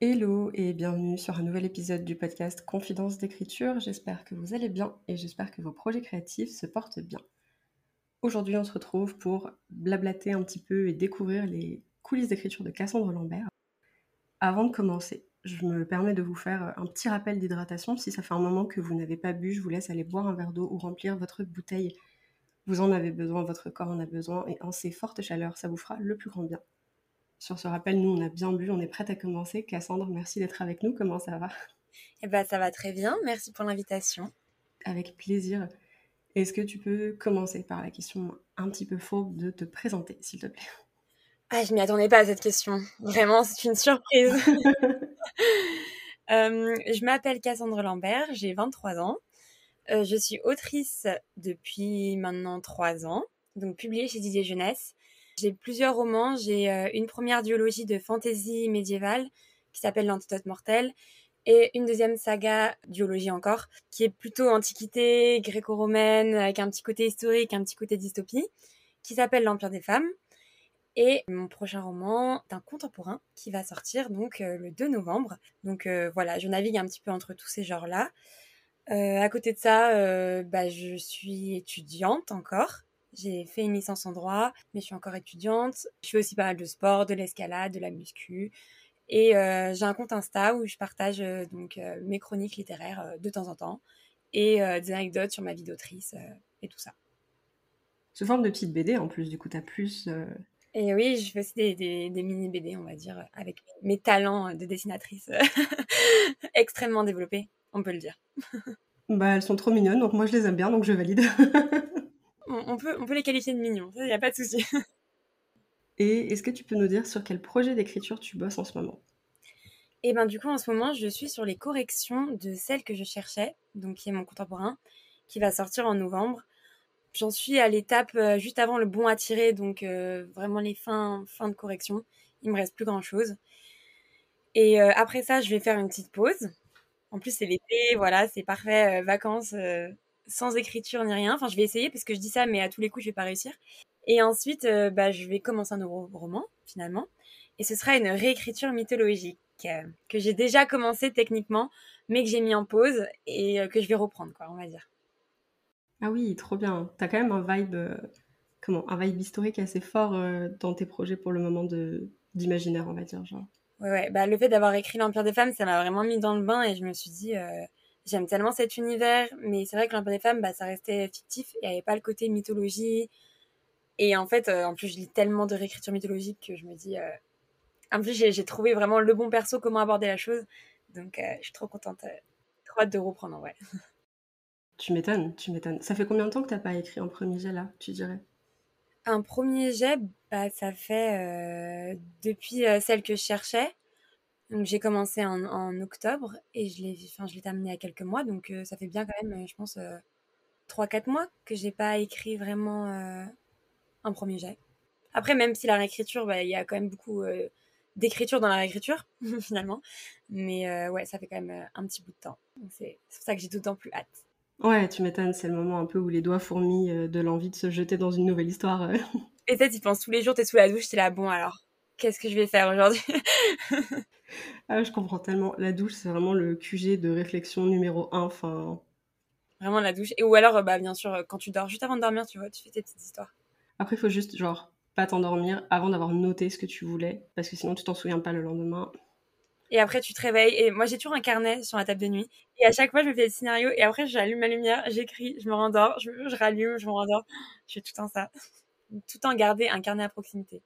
Hello et bienvenue sur un nouvel épisode du podcast Confidence d'écriture. J'espère que vous allez bien et j'espère que vos projets créatifs se portent bien. Aujourd'hui, on se retrouve pour blablater un petit peu et découvrir les coulisses d'écriture de Cassandre Lambert. Avant de commencer, je me permets de vous faire un petit rappel d'hydratation. Si ça fait un moment que vous n'avez pas bu, je vous laisse aller boire un verre d'eau ou remplir votre bouteille. Vous en avez besoin, votre corps en a besoin et en ces fortes chaleurs, ça vous fera le plus grand bien. Sur ce rappel, nous, on a bien bu, on est prête à commencer. Cassandre, merci d'être avec nous. Comment ça va? Eh ben, ça va très bien. Merci pour l'invitation. Avec plaisir. Est-ce que tu peux commencer par la question un petit peu fourbe de te présenter, s'il te plaît? Ah, je m'y attendais pas à cette question. Vraiment, c'est une surprise. Euh, je m'appelle Cassandre Lambert, j'ai 23 ans. Euh, je suis autrice depuis maintenant 3 ans, donc publiée chez Didier Jeunesse. J'ai plusieurs romans. J'ai euh, une première duologie de fantasy médiévale qui s'appelle L'Antidote Mortel et une deuxième saga, duologie encore, qui est plutôt antiquité, gréco-romaine, avec un petit côté historique, un petit côté dystopie, qui s'appelle L'Empire des femmes. Et mon prochain roman est un contemporain qui va sortir donc euh, le 2 novembre. Donc euh, voilà, je navigue un petit peu entre tous ces genres-là. à côté de ça, bah, je suis étudiante encore. J'ai fait une licence en droit, mais je suis encore étudiante. Je fais aussi pas mal de sport, de l'escalade, de la muscu. Et euh, j'ai un compte Insta où je partage euh, donc euh, mes chroniques littéraires de temps en temps et des anecdotes sur ma vie d'autrice et tout ça. Sous forme de petites BD en plus, du coup, tu as plus. Et oui, je fais aussi des, des, mini BD, on va dire, avec mes talents de dessinatrice extrêmement développés, on peut le dire. bah, elles sont trop mignonnes, donc moi je les aime bien, donc je valide. on, peut, on peut les qualifier de mignons, il n'y a pas de souci. Et est-ce que tu peux nous dire sur quel projet d'écriture tu bosses en ce moment? Et eh ben du coup en ce moment je suis sur les corrections de celle que je cherchais, donc qui est mon contemporain, qui va sortir en novembre. J'en suis à l'étape euh, juste avant le bon à tirer, donc euh, vraiment les fins, fins de correction. Il me reste plus grand chose. Et euh, après ça, je vais faire une petite pause. En plus, c'est l'été, voilà, c'est parfait, vacances, sans écriture ni rien. Enfin, je vais essayer parce que je dis ça, mais à tous les coups, je vais pas réussir. Et ensuite, euh, bah, je vais commencer un nouveau roman, finalement. Et ce sera une réécriture mythologique euh, que j'ai déjà commencé techniquement, mais que j'ai mis en pause et euh, que je vais reprendre, quoi, on va dire. Ah oui, trop bien. T'as quand même un vibe, comment, un vibe historique assez fort dans tes projets pour le moment de d'imaginaire, on va dire, genre. Ouais, ouais. Bah, le fait d'avoir écrit l'Empire des femmes, ça m'a vraiment mis dans le bain et je me suis dit, J'aime tellement cet univers, mais c'est vrai que l'Empire des femmes, bah, ça restait fictif. Il n'y avait pas le côté mythologie. Et en fait, euh, en plus, je lis tellement de réécriture mythologique que je me dis. Euh, en plus, j'ai trouvé vraiment le bon perso, comment aborder la chose. Donc, euh, je suis trop contente. trop hâte de reprendre en vrai. Tu m'étonnes, tu m'étonnes. Ça fait combien de temps que tu n'as pas écrit un premier jet là, tu dirais? Un premier jet, bah, ça fait depuis celle que je cherchais. Donc j'ai commencé en, octobre et je l'ai, enfin, je l'ai terminé il y a quelques mois, donc euh, ça fait bien quand même, je pense, euh, 3-4 mois que j'ai pas écrit vraiment euh, un premier jet. Après, même si la réécriture, bah, il y a quand même beaucoup euh, d'écriture dans la réécriture, finalement. Mais ouais, ça fait quand même un petit bout de temps. c'est, pour ça que j'ai d'autant plus hâte. Ouais, tu m'étonnes, c'est le moment un peu où les doigts fourmillent de l'envie de se jeter dans une nouvelle histoire. et peut-être, tu penses tous les jours, t'es sous la douche, t'es là, bon alors, qu'est-ce que je vais faire aujourd'hui Ah, je comprends tellement. La douche, c'est vraiment le QG de réflexion numéro un. Enfin... Vraiment la douche. Et ou alors, bah, bien sûr, quand tu dors, juste avant de dormir, tu vois, tu fais tes petites histoires. Après, il faut juste, genre, pas t'endormir avant d'avoir noté ce que tu voulais, parce que sinon, tu t'en souviens pas le lendemain. Et après, tu te réveilles. Et moi, j'ai toujours un carnet sur la table de nuit. Et à chaque fois, je me fais des scénarios. Et après, j'allume ma lumière, j'écris, je me rendors, je, je rallume, je me rendors. Je fais tout en ça. Tout en garder un carnet à proximité.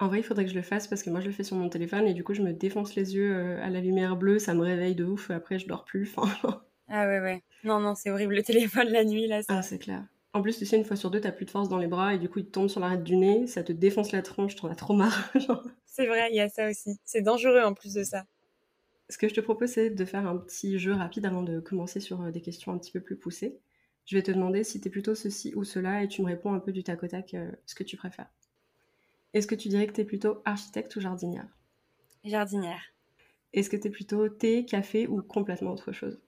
En vrai, il faudrait que je le fasse parce que moi je le fais sur mon téléphone et du coup je me défonce les yeux euh, à la lumière bleue, ça me réveille de ouf, après je dors plus. ah ouais, ouais. Non, non, c'est horrible le téléphone la nuit là. Ah, c'est clair. En plus, tu sais, une fois sur deux, t'as plus de force dans les bras et du coup il te tombe sur l'arête du nez, ça te défonce la tronche, t'en as trop marre. c'est vrai, il y a ça aussi. C'est dangereux en plus de ça. Ce que je te propose, c'est de faire un petit jeu rapide avant de commencer sur euh, des questions un petit peu plus poussées. Je vais te demander si tu es plutôt ceci ou cela et tu me réponds un peu du tac au tac euh, ce que tu préfères. Est-ce que tu dirais que tu es plutôt architecte ou jardinière? Jardinière. Est-ce que tu es plutôt thé, café ou complètement autre chose?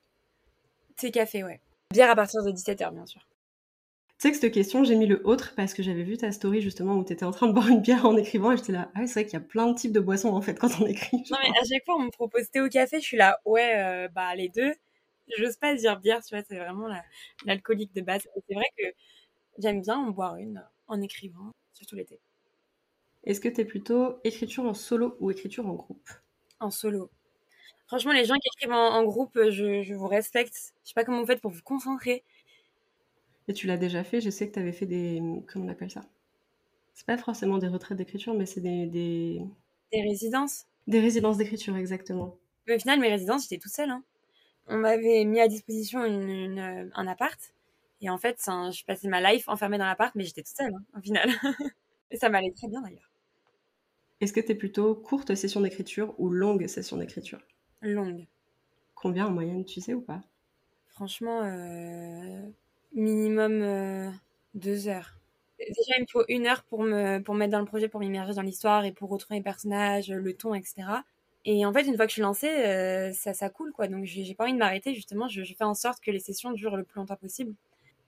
Thé, café, ouais. Bière à partir de 17h, bien sûr. Tu sais que cette question, j'ai mis le autre parce que j'avais vu ta story justement où tu étais en train de boire une bière en écrivant et j'étais là, ah c'est vrai qu'il y a plein de types de boissons en fait quand on écrit. Non mais à chaque fois on me propose thé ou café, je suis là, ouais, euh, bah les deux. J'ose pas dire bière, tu vois, c'est vraiment l'alcoolique de base. C'est vrai que j'aime bien en boire une en écrivant, surtout l'été. Est-ce que tu es plutôt écriture en solo ou écriture en groupe? En solo. Franchement, les gens qui écrivent en, groupe, je, je, vous respecte. Je sais pas comment vous faites pour vous concentrer. Et tu l'as déjà fait, je sais que tu avais fait des. Comment on appelle ça? C'est pas forcément des retraites d'écriture, mais c'est des, des. Des résidences? Des résidences d'écriture, exactement. Mais au final, mes résidences, j'étais toute seule. Hein. On m'avait mis à disposition une, un appart. Et en fait, je passais ma life enfermée dans l'appart, mais j'étais toute seule, hein, au final. et ça m'allait très bien d'ailleurs. Est-ce que tu es plutôt courte session d'écriture ou longue session d'écriture? Longue. Combien en moyenne, tu sais ou pas? Franchement, euh, minimum euh, deux heures. Déjà, il me faut une heure pour me pour mettre dans le projet, pour m'immerger dans l'histoire et pour retrouver les personnages, le ton, etc. Et en fait, une fois que je suis lancée, euh, ça, ça coule, quoi. Donc, j'ai pas envie de m'arrêter, justement. Je, fais en sorte que les sessions durent le plus longtemps possible.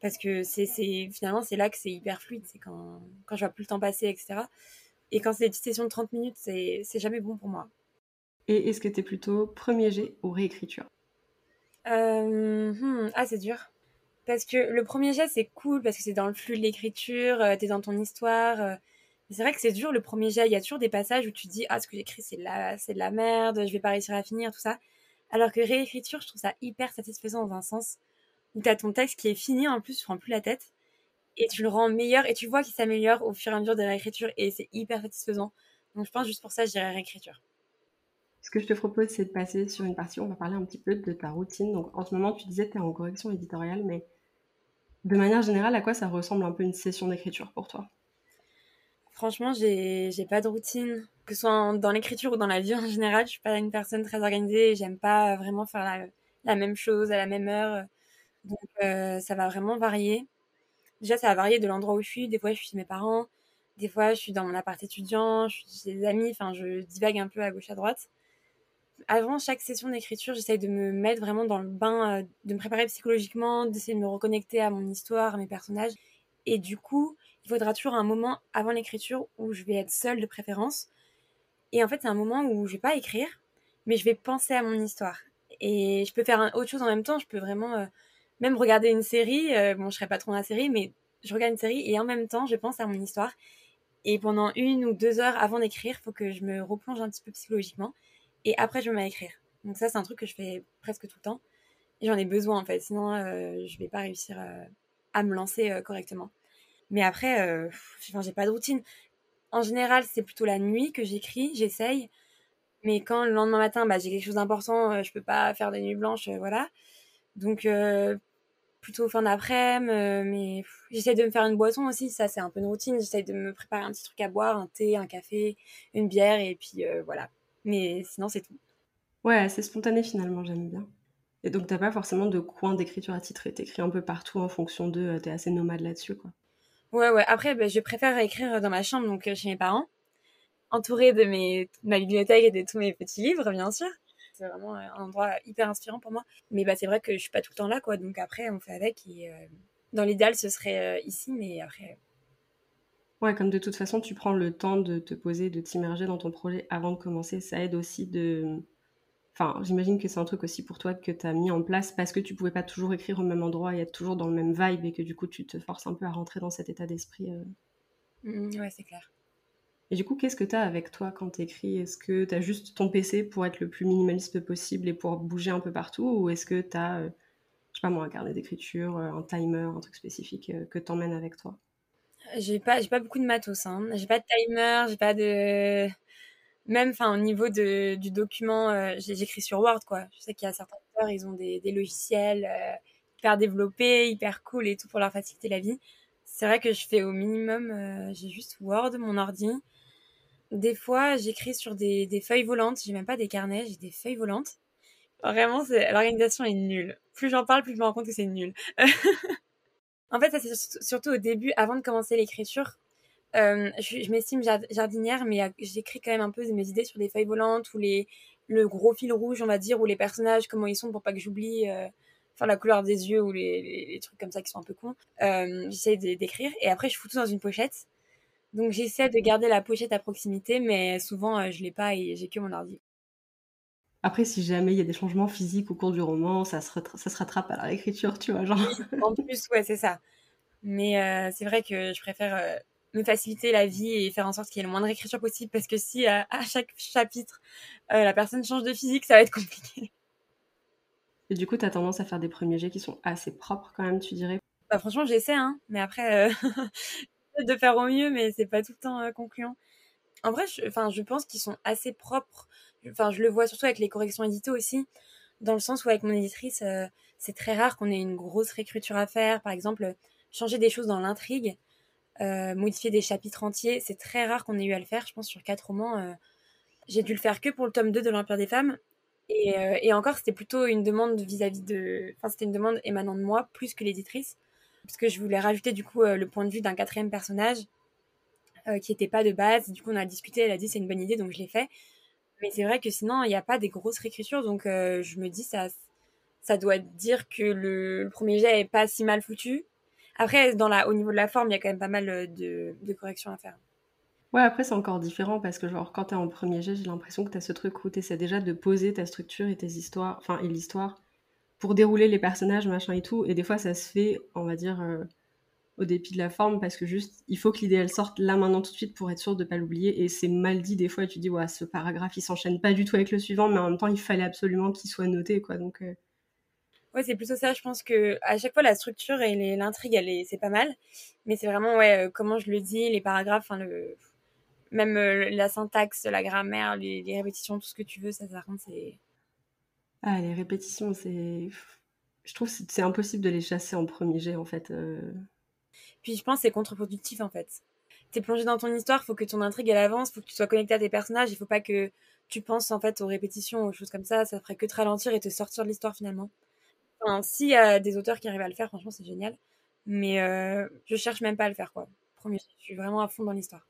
Parce que c'est finalement, c'est là que c'est hyper fluide. C'est quand, quand je vois plus le temps passer, etc. Et quand c'est des petites sessions de 30 minutes, c'est jamais bon pour moi. Et est-ce que tu es plutôt premier jet ou réécriture? Euh, hmm, Ah, c'est dur. Parce que le premier jet, c'est cool, parce que c'est dans le flux de l'écriture, euh, t'es dans ton histoire. Euh. C'est vrai que c'est dur le premier jet. Il y a toujours des passages où tu dis Ah, ce que j'écris, c'est de, la, c'est de la merde, je vais pas réussir à finir, tout ça. Alors que réécriture, je trouve ça hyper satisfaisant dans un sens où t'as ton texte qui est fini, en plus, tu prends plus la tête. Et tu le rends meilleur, et tu vois qu'il s'améliore au fur et à mesure de la réécriture, et c'est hyper satisfaisant. Donc je pense juste pour ça, je dirais réécriture. Ce que je te propose, c'est de passer sur une partie où on va parler un petit peu de ta routine. Donc en ce moment, tu disais que tu es en correction éditoriale, mais de manière générale, à quoi ça ressemble un peu une session d'écriture pour toi? Franchement, j'ai, j'ai pas de routine. Que ce soit dans l'écriture ou dans la vie en général, je suis pas une personne très organisée. J'aime pas vraiment faire la, même chose à la même heure. Donc, euh, ça va vraiment varier. Déjà, ça va varier de l'endroit où je suis. Des fois, je suis chez mes parents. Des fois, je suis dans mon appart étudiant. Je suis chez des amis. Enfin, je divague un peu à gauche, à droite avant chaque session d'écriture, j'essaye de me mettre vraiment dans le bain, euh, de me préparer psychologiquement, d'essayer de me reconnecter à mon histoire, à mes personnages. Et du coup, il faudra toujours un moment avant l'écriture où je vais être seule de préférence. Et en fait, c'est un moment où je vais pas écrire, mais je vais penser à mon histoire. Et je peux faire autre chose en même temps. Je peux vraiment euh, même regarder une série. Euh, bon, je serai pas trop dans la série, mais je regarde une série et en même temps, je pense à mon histoire. Et pendant une ou deux heures avant d'écrire, faut que je me replonge un petit peu psychologiquement et après je me mets à écrire. Donc ça c'est un truc que je fais presque tout le temps et j'en ai besoin en fait, sinon euh, je vais pas réussir euh, à me lancer euh, correctement. Mais après, j'ai pas de routine. En général, c'est plutôt la nuit que j'écris, j'essaye. Mais quand le lendemain matin, bah, j'ai quelque chose d'important, je peux pas faire des nuits blanches, voilà. Donc plutôt fin d'après-midi, mais j'essaie de me faire une boisson aussi, ça c'est un peu une routine. J'essaie de me préparer un petit truc à boire, un thé, un café, une bière, et puis voilà, mais sinon, c'est tout. Ouais, c'est spontané finalement, j'aime bien. Et donc, t'as pas forcément de coin d'écriture à titrer. T'écris un peu partout en fonction de. Euh, t'es assez nomade là-dessus, quoi. Ouais, ouais. Après, bah, je préfère écrire dans ma chambre, donc euh, chez mes parents, entourée de mes, ma bibliothèque et de tous mes petits livres, bien sûr. C'est vraiment euh, un endroit hyper inspirant pour moi. Mais bah, c'est vrai que je suis pas tout le temps là, quoi. Donc après, on fait avec. Et dans l'idéal, ce serait ici, mais après, Ouais, comme de toute façon, tu prends le temps de te poser, de t'immerger dans ton projet avant de commencer, ça aide aussi de... Enfin, j'imagine que c'est un truc aussi pour toi que tu as mis en place parce que tu pouvais pas toujours écrire au même endroit et être toujours dans le même vibe et que du coup tu te forces un peu à rentrer dans cet état d'esprit. Euh. Mmh, ouais, c'est clair. Et du coup, qu'est-ce que tu as avec toi quand tu écris Est-ce que tu as juste ton PC pour être le plus minimaliste possible et pour bouger un peu partout? Ou est-ce que tu as, euh, je sais pas moi, un carnet d'écriture, euh, un timer, un truc spécifique que tu emmènes avec toi? J'ai pas, pas beaucoup de matos. Hein. J'ai pas de timer, j'ai pas de. Même, au niveau de, du document, euh, j'écris sur Word, quoi. Je sais qu'il y a certains auteurs, ils ont des, logiciels euh, hyper développés, hyper cool et tout pour leur faciliter la vie. C'est vrai que je fais au minimum, euh, j'ai juste Word, mon ordi, des fois, j'écris sur des, des feuilles volantes. J'ai même pas des carnets, j'ai des feuilles volantes. Vraiment, l'organisation est nulle. Plus j'en parle, plus je me rends compte que c'est nul. en fait, ça c'est surtout au début, avant de commencer l'écriture. Euh, je, m'estime jardinière, mais euh, j'écris quand même un peu mes idées sur des feuilles volantes ou les, le gros fil rouge, on va dire, ou les personnages, comment ils sont pour pas que j'oublie. Euh, enfin, la couleur des yeux ou les, les, trucs comme ça qui sont un peu cons. j'essaie d'écrire et après, je fous tout dans une pochette. Donc, j'essaie de garder la pochette à proximité, mais souvent, je l'ai pas et j'ai que mon ordi. Après, si jamais il y a des changements physiques au cours du roman, ça se, ça se rattrape à la réécriture, tu vois, genre. en plus, ouais, c'est ça. Mais c'est vrai que je préfère me faciliter la vie et faire en sorte qu'il y ait le moins de réécriture possible parce que si à, chaque chapitre euh, la personne change de physique, ça va être compliqué. Et du coup, tu as tendance à faire des premiers jets qui sont assez propres quand même, tu dirais? Bah, Franchement, j'essaie, hein, mais après, euh, de faire au mieux, mais c'est pas tout le temps euh, concluant. En vrai, je, je pense qu'ils sont assez propres. Enfin, je le vois surtout avec les corrections éditées aussi, dans le sens où avec mon éditrice, c'est très rare qu'on ait une grosse réécriture à faire. Par exemple, changer des choses dans l'intrigue euh, modifier des chapitres entiers. C'est très rare qu'on ait eu à le faire. Je pense sur quatre romans, euh, j'ai dû le faire que pour le tome 2 de l'Empire des femmes. Euh, et, encore, c'était plutôt une demande vis-à-vis de. Enfin, c'était une demande émanant de moi plus que l'éditrice. Parce que je voulais rajouter du coup le point de vue d'un quatrième personnage qui n'était pas de base. Du coup, on a discuté, elle a dit c'est une bonne idée, donc je l'ai fait. Mais c'est vrai que sinon, il n'y a pas des grosses réécritures. Donc je me dis, ça, ça doit dire que le, premier jet est pas si mal foutu après, dans la, au niveau de la forme, il y a quand même pas mal euh, de, de corrections à faire. Ouais, après, c'est encore différent parce que, genre, quand t'es en premier jet, j'ai l'impression que t'as ce truc où t'essaies déjà de poser ta structure et tes histoires, enfin, et l'histoire pour dérouler les personnages, machin et tout. Et des fois, ça se fait, on va dire, euh, au dépit de la forme parce que juste, il faut que l'idée, elle sorte là maintenant tout de suite pour être sûr de pas l'oublier. Et c'est mal dit des fois, et tu dis, ouais, ce paragraphe, il s'enchaîne pas du tout avec le suivant, mais en même temps, il fallait absolument qu'il soit noté, quoi. Donc. Euh, Ouais, c'est plutôt ça. Je pense que à chaque fois la structure et l'intrigue, elle est, c'est pas mal, mais c'est vraiment ouais euh, comment je le dis, les paragraphes, le même la syntaxe, la grammaire, les, répétitions, tout ce que tu veux, ça, ça c'est. Ah, les répétitions, c'est. Je trouve que c'est impossible de les chasser en premier jet en fait. Euh. Puis je pense que c'est contre-productif en fait. T'es plongé dans ton histoire, faut que ton intrigue elle avance, faut que tu sois connecté à tes personnages, il faut pas que tu penses en fait aux répétitions, aux choses comme ça, ça ferait que te ralentir et te sortir de l'histoire finalement. Enfin, s'il y a des auteurs qui arrivent à le faire, franchement, c'est génial. Mais euh, je cherche même pas à le faire, quoi. Premier, je suis vraiment à fond dans l'histoire.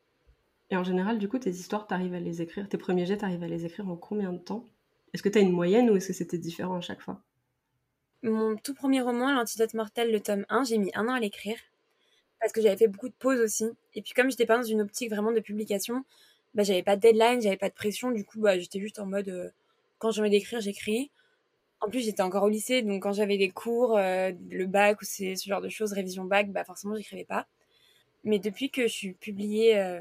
Et en général, du coup, tes histoires, t'arrives à les écrire, tes premiers jets, t'arrives à les écrire en combien de temps? Est-ce que t'as une moyenne ou est-ce que c'était différent à chaque fois? Mon tout premier roman, L'Antidote Mortel, le tome 1, j'ai mis un an à l'écrire. Parce que j'avais fait beaucoup de pauses aussi. Et puis, comme j'étais pas dans une optique vraiment de publication, bah, j'avais pas de deadline, j'avais pas de pression. Du coup, bah, j'étais juste en mode, euh, quand j'ai envie d'écrire, j'écris. En plus, j'étais encore au lycée, donc quand j'avais des cours, euh, le bac ou ce genre de choses, révision bac, bah forcément, j'écrivais pas. Mais depuis que je suis publiée, euh,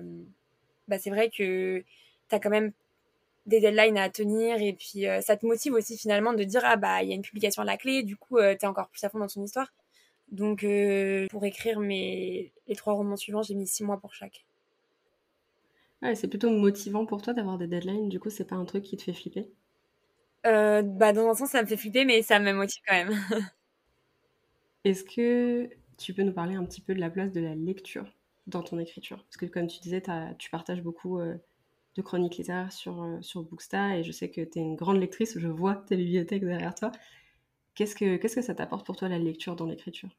bah c'est vrai que tu as quand même des deadlines à tenir et puis euh, ça te motive aussi finalement de dire ah bah il y a une publication à la clé, du coup tu es encore plus à fond dans ton histoire. Donc pour écrire mes les trois romans suivants, j'ai mis six mois pour chaque. Ouais, c'est plutôt motivant pour toi d'avoir des deadlines, du coup c'est pas un truc qui te fait flipper? Euh, bah, dans un sens, ça me fait flipper, mais ça me motive quand même. Est-ce que tu peux nous parler un petit peu de la place de la lecture dans ton écriture? Parce que comme tu disais, tu partages beaucoup euh, de chroniques littéraires sur, euh, sur Booksta et je sais que tu es une grande lectrice, je vois ta bibliothèque derrière toi. Qu'est-ce que, que ça t'apporte pour toi la lecture dans l'écriture?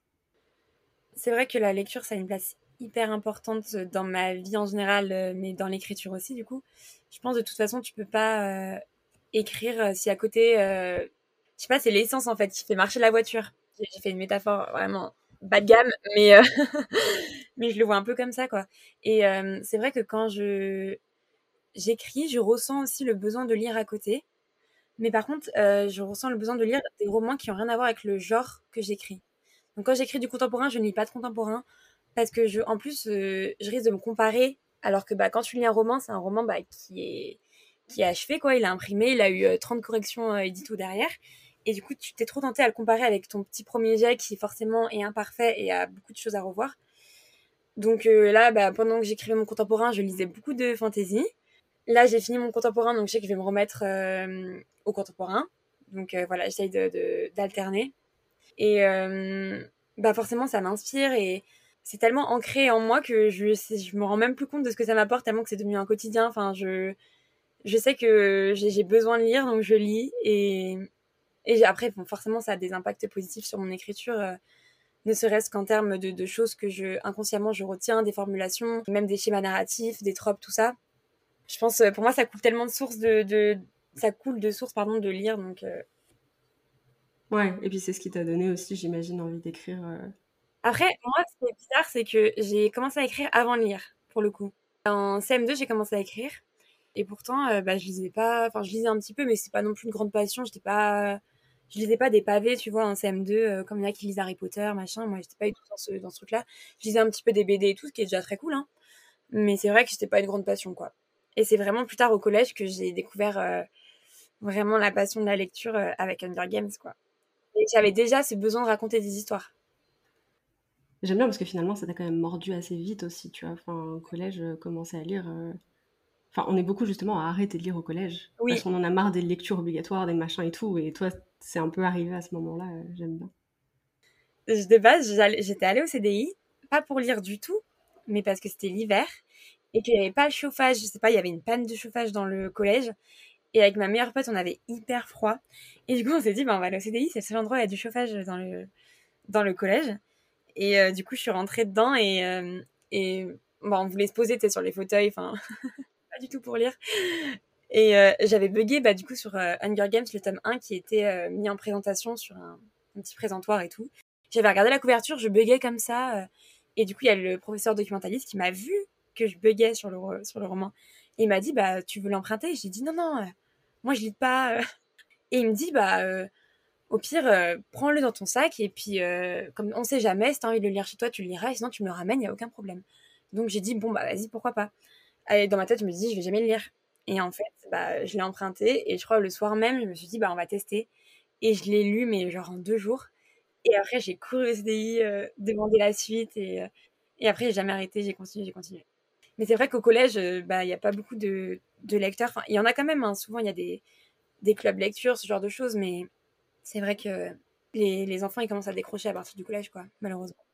C'est vrai que la lecture, ça a une place hyper importante dans ma vie en général, mais dans l'écriture aussi, du coup. Je pense de toute façon, tu peux pas écrire euh, si à côté, euh, je sais pas, c'est l'essence en fait qui fait marcher la voiture. J'ai fait une métaphore vraiment bas de gamme, mais euh, mais je le vois un peu comme ça quoi. Et c'est vrai que quand je j'écris, je ressens aussi le besoin de lire à côté. Mais par contre, je ressens le besoin de lire des romans qui ont rien à voir avec le genre que j'écris. Donc quand j'écris du contemporain, je ne lis pas de contemporain parce que je, en plus, je risque de me comparer. Alors que bah, quand tu lis un roman, c'est un roman bah, qui est qui a achevé, quoi. Il a imprimé, il a eu 30 euh, corrections euh, édito derrière. Et du coup, tu t'es trop tenté à le comparer avec ton petit premier jet qui forcément est imparfait et a beaucoup de choses à revoir. Donc euh, là, bah, pendant que j'écrivais mon contemporain, je lisais beaucoup de fantasy. Là, j'ai fini mon contemporain, donc je sais que je vais me remettre au contemporain. Donc voilà, j'essaye d'alterner. Et bah forcément, ça m'inspire et c'est tellement ancré en moi que je, me rends même plus compte de ce que ça m'apporte tellement que c'est devenu un quotidien. Enfin, je, sais que j'ai besoin de lire, donc je lis. Et, après, forcément, ça a des impacts positifs sur mon écriture, euh, ne serait-ce qu'en termes de, de, choses que je, inconsciemment je retiens, des formulations, même des schémas narratifs, des tropes, tout ça. Je pense, pour moi, ça coule tellement de sources de, de ça coule de sources, pardon, de lire, donc. Euh. Ouais, et puis c'est ce qui t'a donné aussi, j'imagine, envie d'écrire. Euh. Après, moi, ce qui est bizarre, c'est que j'ai commencé à écrire avant de lire, pour le coup. En CM2, j'ai commencé à écrire. Et pourtant, euh, bah, je lisais pas, enfin, je lisais un petit peu, mais c'est pas non plus une grande passion. J'étais pas, je lisais pas des pavés, tu vois, en CM2, euh, comme il y en a qui lisent Harry Potter, machin. Moi, j'étais pas du tout dans ce, dans ce truc-là. Je lisais un petit peu des BD et tout, ce qui est déjà très cool, hein. Mais c'est vrai que c'était pas une grande passion, quoi. Et c'est vraiment plus tard au collège que j'ai découvert euh, vraiment la passion de la lecture avec Hunger Games, quoi. Et j'avais déjà ce besoin de raconter des histoires. J'aime bien parce que finalement, ça t'a quand même mordu assez vite aussi, tu vois. Enfin, au collège, commencer à lire, Enfin, on est beaucoup justement à arrêter de lire au collège. Oui. Parce qu'on en a marre des lectures obligatoires, des machins et tout. Et toi, c'est un peu arrivé à ce moment-là. Euh, j'aime bien. De base, j'étais allée au CDI, pas pour lire du tout, mais parce que c'était l'hiver et qu'il n'y avait pas le chauffage. Je sais pas, il y avait une panne de chauffage dans le collège. Et avec ma meilleure pote, on avait hyper froid. Et du coup, on s'est dit, bah, on va aller au CDI, c'est le seul endroit où il y a du chauffage dans le, dans le collège. Et euh, du coup, je suis rentrée dedans et, euh, et bah, on voulait se poser sur les fauteuils. Enfin, du tout pour lire. Et euh, j'avais bugué bah, du coup sur euh, Hunger Games, le tome 1 qui était mis en présentation sur un, petit présentoir et tout. J'avais regardé la couverture, je buguais comme ça. et du coup, il y a le professeur documentaliste qui m'a vu que je buguais sur le, sur le roman. Et il m'a dit, bah, tu veux l'emprunter? J'ai dit, non, non, moi je lis pas. Et il me dit, bah, au pire, prends-le dans ton sac. Et puis, comme on sait jamais, si t'as envie de le lire chez toi, tu le liras. Et sinon, tu me le ramènes, il n'y a aucun problème. Donc j'ai dit, bon, bah, vas-y, pourquoi pas? Dans ma tête, je me dis, je vais jamais le lire. Et en fait, bah, je l'ai emprunté et je crois le soir même, je me suis dit, bah, on va tester. Et je l'ai lu, mais genre en deux jours. Et après, j'ai couru au CDI, euh, demandé la suite. Et, euh, et après, j'ai jamais arrêté, j'ai continué, j'ai continué. Mais c'est vrai qu'au collège, euh, bah, il n'y a pas beaucoup de, de lecteurs. Enfin, il y en a quand même, hein. souvent, il y a des, des clubs lecture, ce genre de choses. Mais c'est vrai que les, les enfants, ils commencent à décrocher à partir du collège, quoi, malheureusement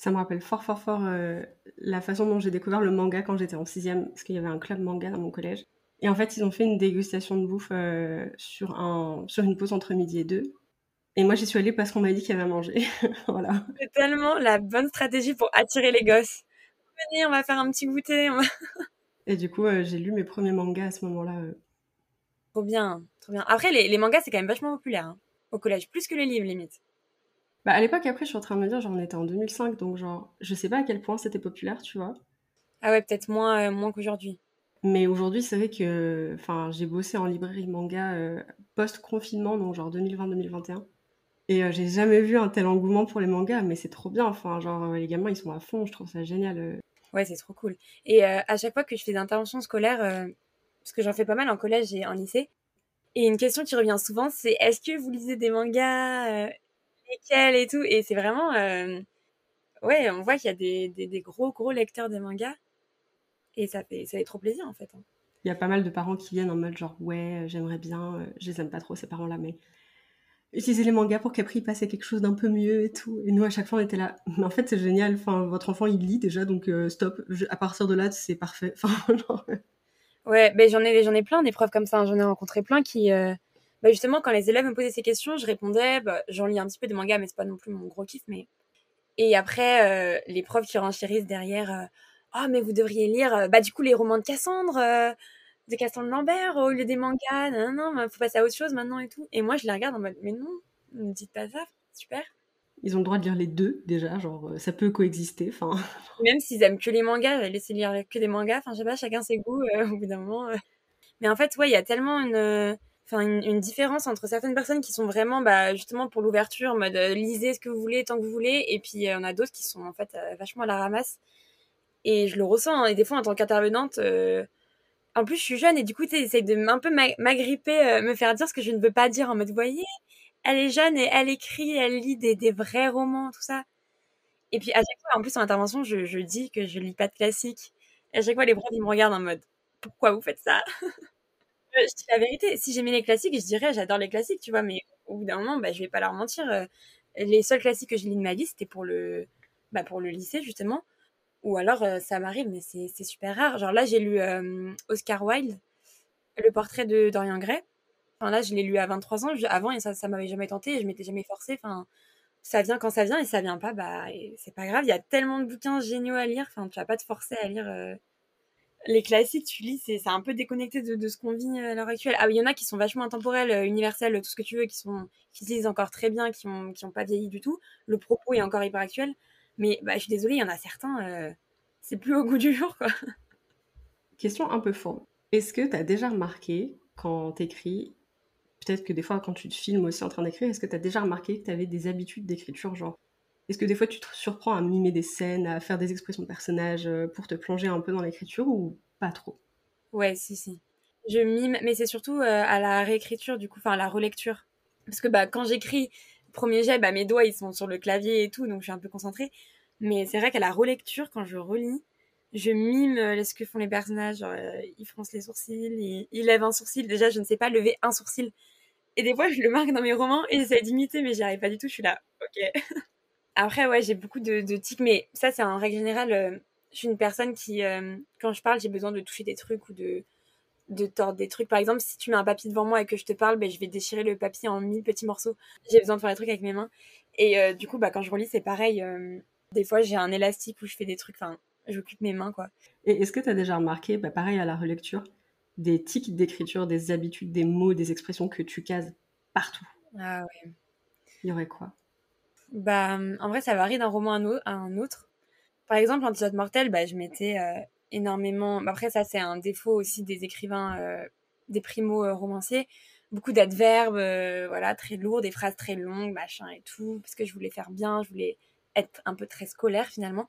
ça me rappelle fort, fort, fort euh, la façon dont j'ai découvert le manga quand j'étais en sixième, parce qu'il y avait un club manga dans mon collège. Et en fait, ils ont fait une dégustation de bouffe euh, sur, un, sur une pause entre midi et deux. Et moi, j'y suis allée parce qu'on m'a dit qu'il y avait à manger. voilà. C'est tellement la bonne stratégie pour attirer les gosses. Venez, on va faire un petit goûter. et du coup, euh, j'ai lu mes premiers mangas à ce moment-là. Trop bien, trop bien. Après, les, les mangas, c'est quand même vachement populaire hein, au collège, plus que les livres, limite. Bah, à l'époque, après, je suis en train de me dire, genre, on était en 2005, donc genre, je sais pas à quel point c'était populaire, tu vois. Ah ouais, peut-être moins, euh, moins qu'aujourd'hui. Mais aujourd'hui, c'est vrai que, enfin, j'ai bossé en librairie manga euh, post-confinement, donc genre 2020-2021. Et euh, j'ai jamais vu un tel engouement pour les mangas, mais c'est trop bien. Enfin, genre, les gamins, ils sont à fond, je trouve ça génial. Ouais, c'est trop cool. Et à chaque fois que je fais des interventions scolaires, parce que j'en fais pas mal en collège et en lycée, et une question qui revient souvent, c'est est-ce que vous lisez des mangas et tout? Et c'est vraiment. Euh, ouais, on voit qu'il y a des, gros, gros lecteurs des mangas. Et ça fait, ça fait trop plaisir, en fait. Hein. Il y a pas mal de parents qui viennent en mode genre, ouais, j'aimerais bien, euh, je les aime pas trop, ces parents-là, mais utiliser les mangas pour qu'après il passe à quelque chose d'un peu mieux et tout. Et nous, à chaque fois, on était là. Mais en fait, c'est génial. Enfin, votre enfant, il lit déjà, donc euh, stop. à partir de là, c'est parfait. Genre... Ouais, mais j'en ai, j'en ai plein des preuves comme ça. Hein. J'en ai rencontré plein qui, bah justement, quand les élèves me posaient ces questions, je répondais, bah, j'en lis un petit peu des mangas, mais c'est pas non plus mon gros kiff. Mais... Et après, euh, les profs qui renchérissent derrière, euh, ah, mais vous devriez lire, euh, bah, du coup, les romans de Cassandre, de Cassandre Lambert, au lieu des mangas, non, non, non, faut passer à autre chose maintenant et tout. Et moi, je les regarde en mode, mais non, ne dites pas ça, super. Ils ont le droit de lire les deux, déjà, genre, ça peut coexister, enfin. Même s'ils aiment que les mangas, laisser lire que des mangas, enfin, je sais pas, chacun ses goûts, au bout d'un moment. Mais en fait, ouais, il y a tellement une enfin une, différence entre certaines personnes qui sont vraiment bah, justement pour l'ouverture, mode euh, lisez ce que vous voulez tant que vous voulez, et puis euh, on a d'autres qui sont en fait euh, vachement à la ramasse. Et je le ressens, hein, et des fois en tant qu'intervenante, en plus je suis jeune et du coup tu essayes de un peu m'agripper, me faire dire ce que je ne veux pas dire en mode voyez, elle est jeune et elle écrit, elle lit des, des vrais romans, tout ça. Et puis à chaque fois, en plus en intervention, je, dis que je lis pas de classiques. Et à chaque fois les profs ils me regardent en mode pourquoi vous faites ça? Je dis la vérité. Si j'aimais les classiques, je dirais j'adore les classiques, tu vois, mais au bout d'un moment, bah, je vais pas leur mentir. Euh, les seuls classiques que j'ai lus de ma vie, c'était pour le, bah, pour le lycée justement. Ou alors ça m'arrive, mais c'est super rare. Genre là, j'ai lu Oscar Wilde, le portrait de Dorian Gray. Enfin là, je l'ai lu à 23 ans. avant, ça, ça m'avait jamais tenté et je m'étais jamais forcée. Enfin, ça vient quand ça vient et ça vient pas, bah c'est pas grave. Il y a tellement de bouquins géniaux à lire. Enfin, tu vas pas te forcer à lire les classiques, tu lis, c'est un peu déconnecté de, ce qu'on vit à l'heure actuelle. Ah, il y en a qui sont vachement intemporels, euh, universels, tout ce que tu veux, qui sont qui se lisent encore très bien, qui ont qui ont pas vieilli du tout. Le propos est encore hyper actuel, mais bah, je suis désolée, il y en a certains, euh, c'est plus au goût du jour, quoi. Question un peu fourbe. Est-ce que tu as déjà remarqué quand t'écris, peut-être que des fois quand tu te filmes aussi en train d'écrire, est-ce que tu as déjà remarqué que tu avais des habitudes d'écriture, genre? Est-ce que des fois tu te surprends à mimer des scènes, à faire des expressions de personnages euh, pour te plonger un peu dans l'écriture ou pas trop? Ouais, si, si. Je mime, mais c'est surtout euh, à la réécriture, du coup, enfin à la relecture. Parce que bah, quand j'écris, premier jet, bah, mes doigts ils sont sur le clavier et tout, donc je suis un peu concentrée. Mais c'est vrai qu'à la relecture, quand je relis, je mime euh, ce que font les personnages. Genre, ils froncent les sourcils, ils, lèvent un sourcil. Déjà, je ne sais pas lever un sourcil. Et des fois, je le marque dans mes romans et j'essaie d'imiter, mais j'y arrive pas du tout. Je suis là, ok. Après, ouais, j'ai beaucoup de, tics, mais ça, c'est en règle générale. Euh, je suis une personne qui, euh, quand je parle, j'ai besoin de toucher des trucs ou de, de tordre des trucs. Par exemple, si tu mets un papier devant moi et que je te parle, ben, je vais déchirer le papier en mille petits morceaux. J'ai besoin de faire des trucs avec mes mains. Et euh, du coup, bah, quand je relis, c'est pareil. des fois, j'ai un élastique où je fais des trucs. Enfin, j'occupe mes mains, quoi. Et est-ce que tu as déjà remarqué, bah, pareil à la relecture, des tics d'écriture, des habitudes, des mots, des expressions que tu cases partout? Ah ouais. Il y aurait quoi? Bah, en vrai, ça varie d'un roman à un autre. Par exemple, Antidote mortel, bah, je mettais euh, énormément. Bah, après, ça, c'est un défaut aussi des écrivains, euh, des primo-romanciers. Beaucoup d'adverbes, euh, voilà, très lourds, des phrases très longues, machin et tout, parce que je voulais faire bien, je voulais être un peu très scolaire finalement.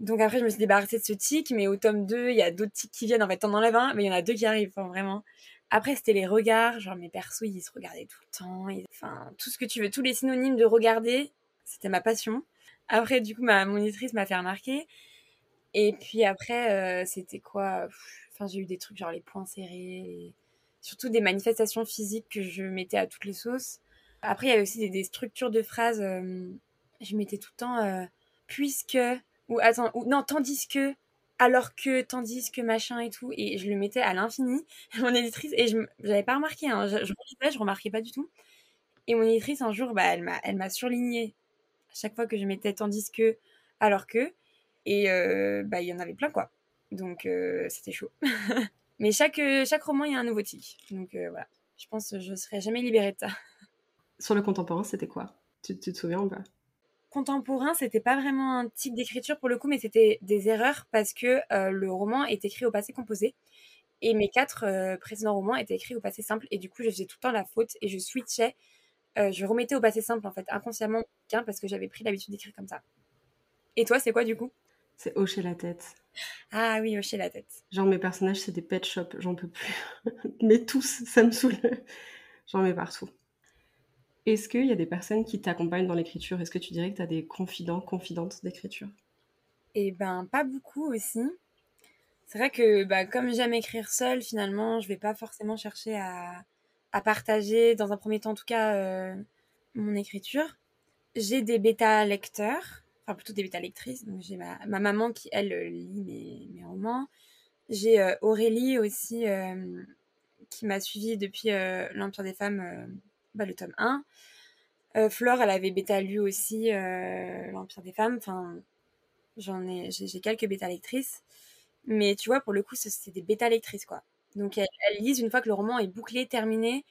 Donc après, je me suis débarrassée de ce tic, mais au tome 2, il y a d'autres tics qui viennent. En fait, t'en enlèves un, mais il y en a deux qui arrivent, vraiment. Après, c'était les regards. Genre, mes persos, ils se regardaient tout le temps. Enfin, tout ce que tu veux, tous les synonymes de regarder, c'était ma passion. Après, du coup, ma monitrice m'a fait remarquer. Et puis après, euh, c'était quoi Enfin, j'ai eu des trucs genre les poings serrés, surtout des manifestations physiques que je mettais à toutes les sauces. Après, il y avait aussi des, structures de phrases. Euh, je mettais tout le temps euh, puisque ou attends ou non tandis que alors que tandis que machin et tout et je le mettais à l'infini mon éditrice et je n'avais pas remarqué hein, je, je, je remarquais pas du tout et mon éditrice un jour bah elle m'a elle m'a surligné à chaque fois que je mettais tandis que, alors que. Et euh, bah, il y en avait plein, quoi. Donc, euh, c'était chaud. Mais chaque, euh, chaque roman, il y a un nouveau tic. Donc, voilà. Je pense que je ne serai jamais libérée de ça. Sur le contemporain, c'était quoi? Tu, te souviens ou pas? Contemporain, c'était pas vraiment un tic d'écriture pour le coup, mais c'était des erreurs parce que le roman est écrit au passé composé. Et mes quatre précédents romans étaient écrits au passé simple. Et du coup, je faisais tout le temps la faute et je switchais euh, je remettais au passé simple en fait inconsciemment parce que j'avais pris l'habitude d'écrire comme ça. Et toi, c'est quoi du coup? C'est hocher la tête. Ah oui, hocher la tête. Genre mes personnages, c'est des pet shops, j'en peux plus. Mais tous, ça me saoule. J'en mets partout. Est-ce qu'il y a des personnes qui t'accompagnent dans l'écriture? Est-ce que tu dirais que tu as des confidents, confidentes d'écriture? Eh ben, pas beaucoup aussi. C'est vrai que bah, comme j'aime écrire seule, finalement, je vais pas forcément chercher à, à partager, dans un premier temps en tout cas, euh, mon écriture. J'ai des bêta lecteurs, plutôt des bêta lectrices. Donc j'ai ma, ma, maman qui, elle, lit mes, romans. J'ai euh, Aurélie aussi, euh, qui m'a suivi depuis l'Empire des femmes, bah, le tome 1. Flore, elle avait bêta lu aussi l'Empire des femmes. Enfin, j'en ai, j'ai quelques bêta lectrices. Mais tu vois, pour le coup, c'est des bêta lectrices, quoi. Donc elles, lisent une fois que le roman est bouclé, terminé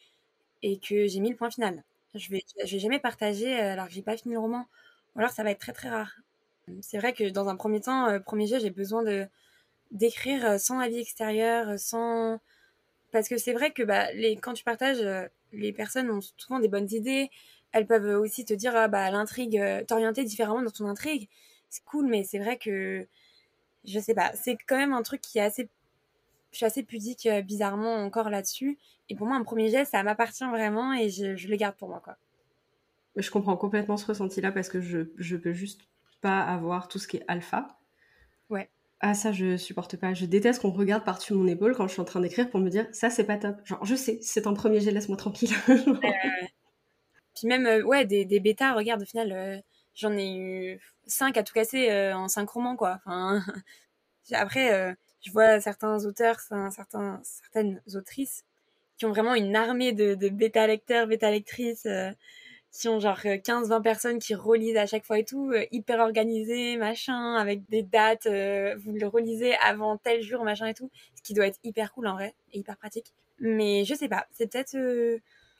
et que j'ai mis le point final. Je vais, je vais jamais partager euh, alors que j'ai pas fini le roman. Alors ça va être très très rare. C'est vrai que dans un premier temps, euh, premier jet, j'ai besoin de d'écrire euh, sans avis extérieur, sans parce que c'est vrai que bah, les, quand tu partages, les personnes ont souvent des bonnes idées. Elles peuvent aussi te dire ah, bah l'intrigue, t'orienter différemment dans ton intrigue. C'est cool, mais c'est vrai que je sais pas, c'est quand même un truc qui est assez je suis assez pudique euh, bizarrement encore là-dessus. Et pour moi, un premier geste, ça m'appartient vraiment et je, le garde pour moi. quoi. Je comprends complètement ce ressenti-là parce que je, je peux juste pas avoir tout ce qui est alpha. Ouais. Ah, ça, je supporte pas. Je déteste qu'on regarde par-dessus mon épaule quand je suis en train d'écrire pour me dire ça, c'est pas top. Genre, je sais, c'est un premier jet, laisse-moi tranquille. Puis même, euh, ouais, des, des bêtas, regarde, au final, euh, j'en ai eu cinq à tout casser en cinq romans, quoi. Enfin, après, je vois certains auteurs, certains, certaines autrices qui ont vraiment une armée de, de bêta-lecteurs, bêta-lectrices qui ont genre 15-20 euh, personnes qui relisent à chaque fois et tout, euh, hyper organisé, machin, avec des dates, euh, vous le relisez avant tel jour, machin et tout, ce qui doit être hyper cool en vrai, et hyper pratique. Mais je sais pas, c'est peut-être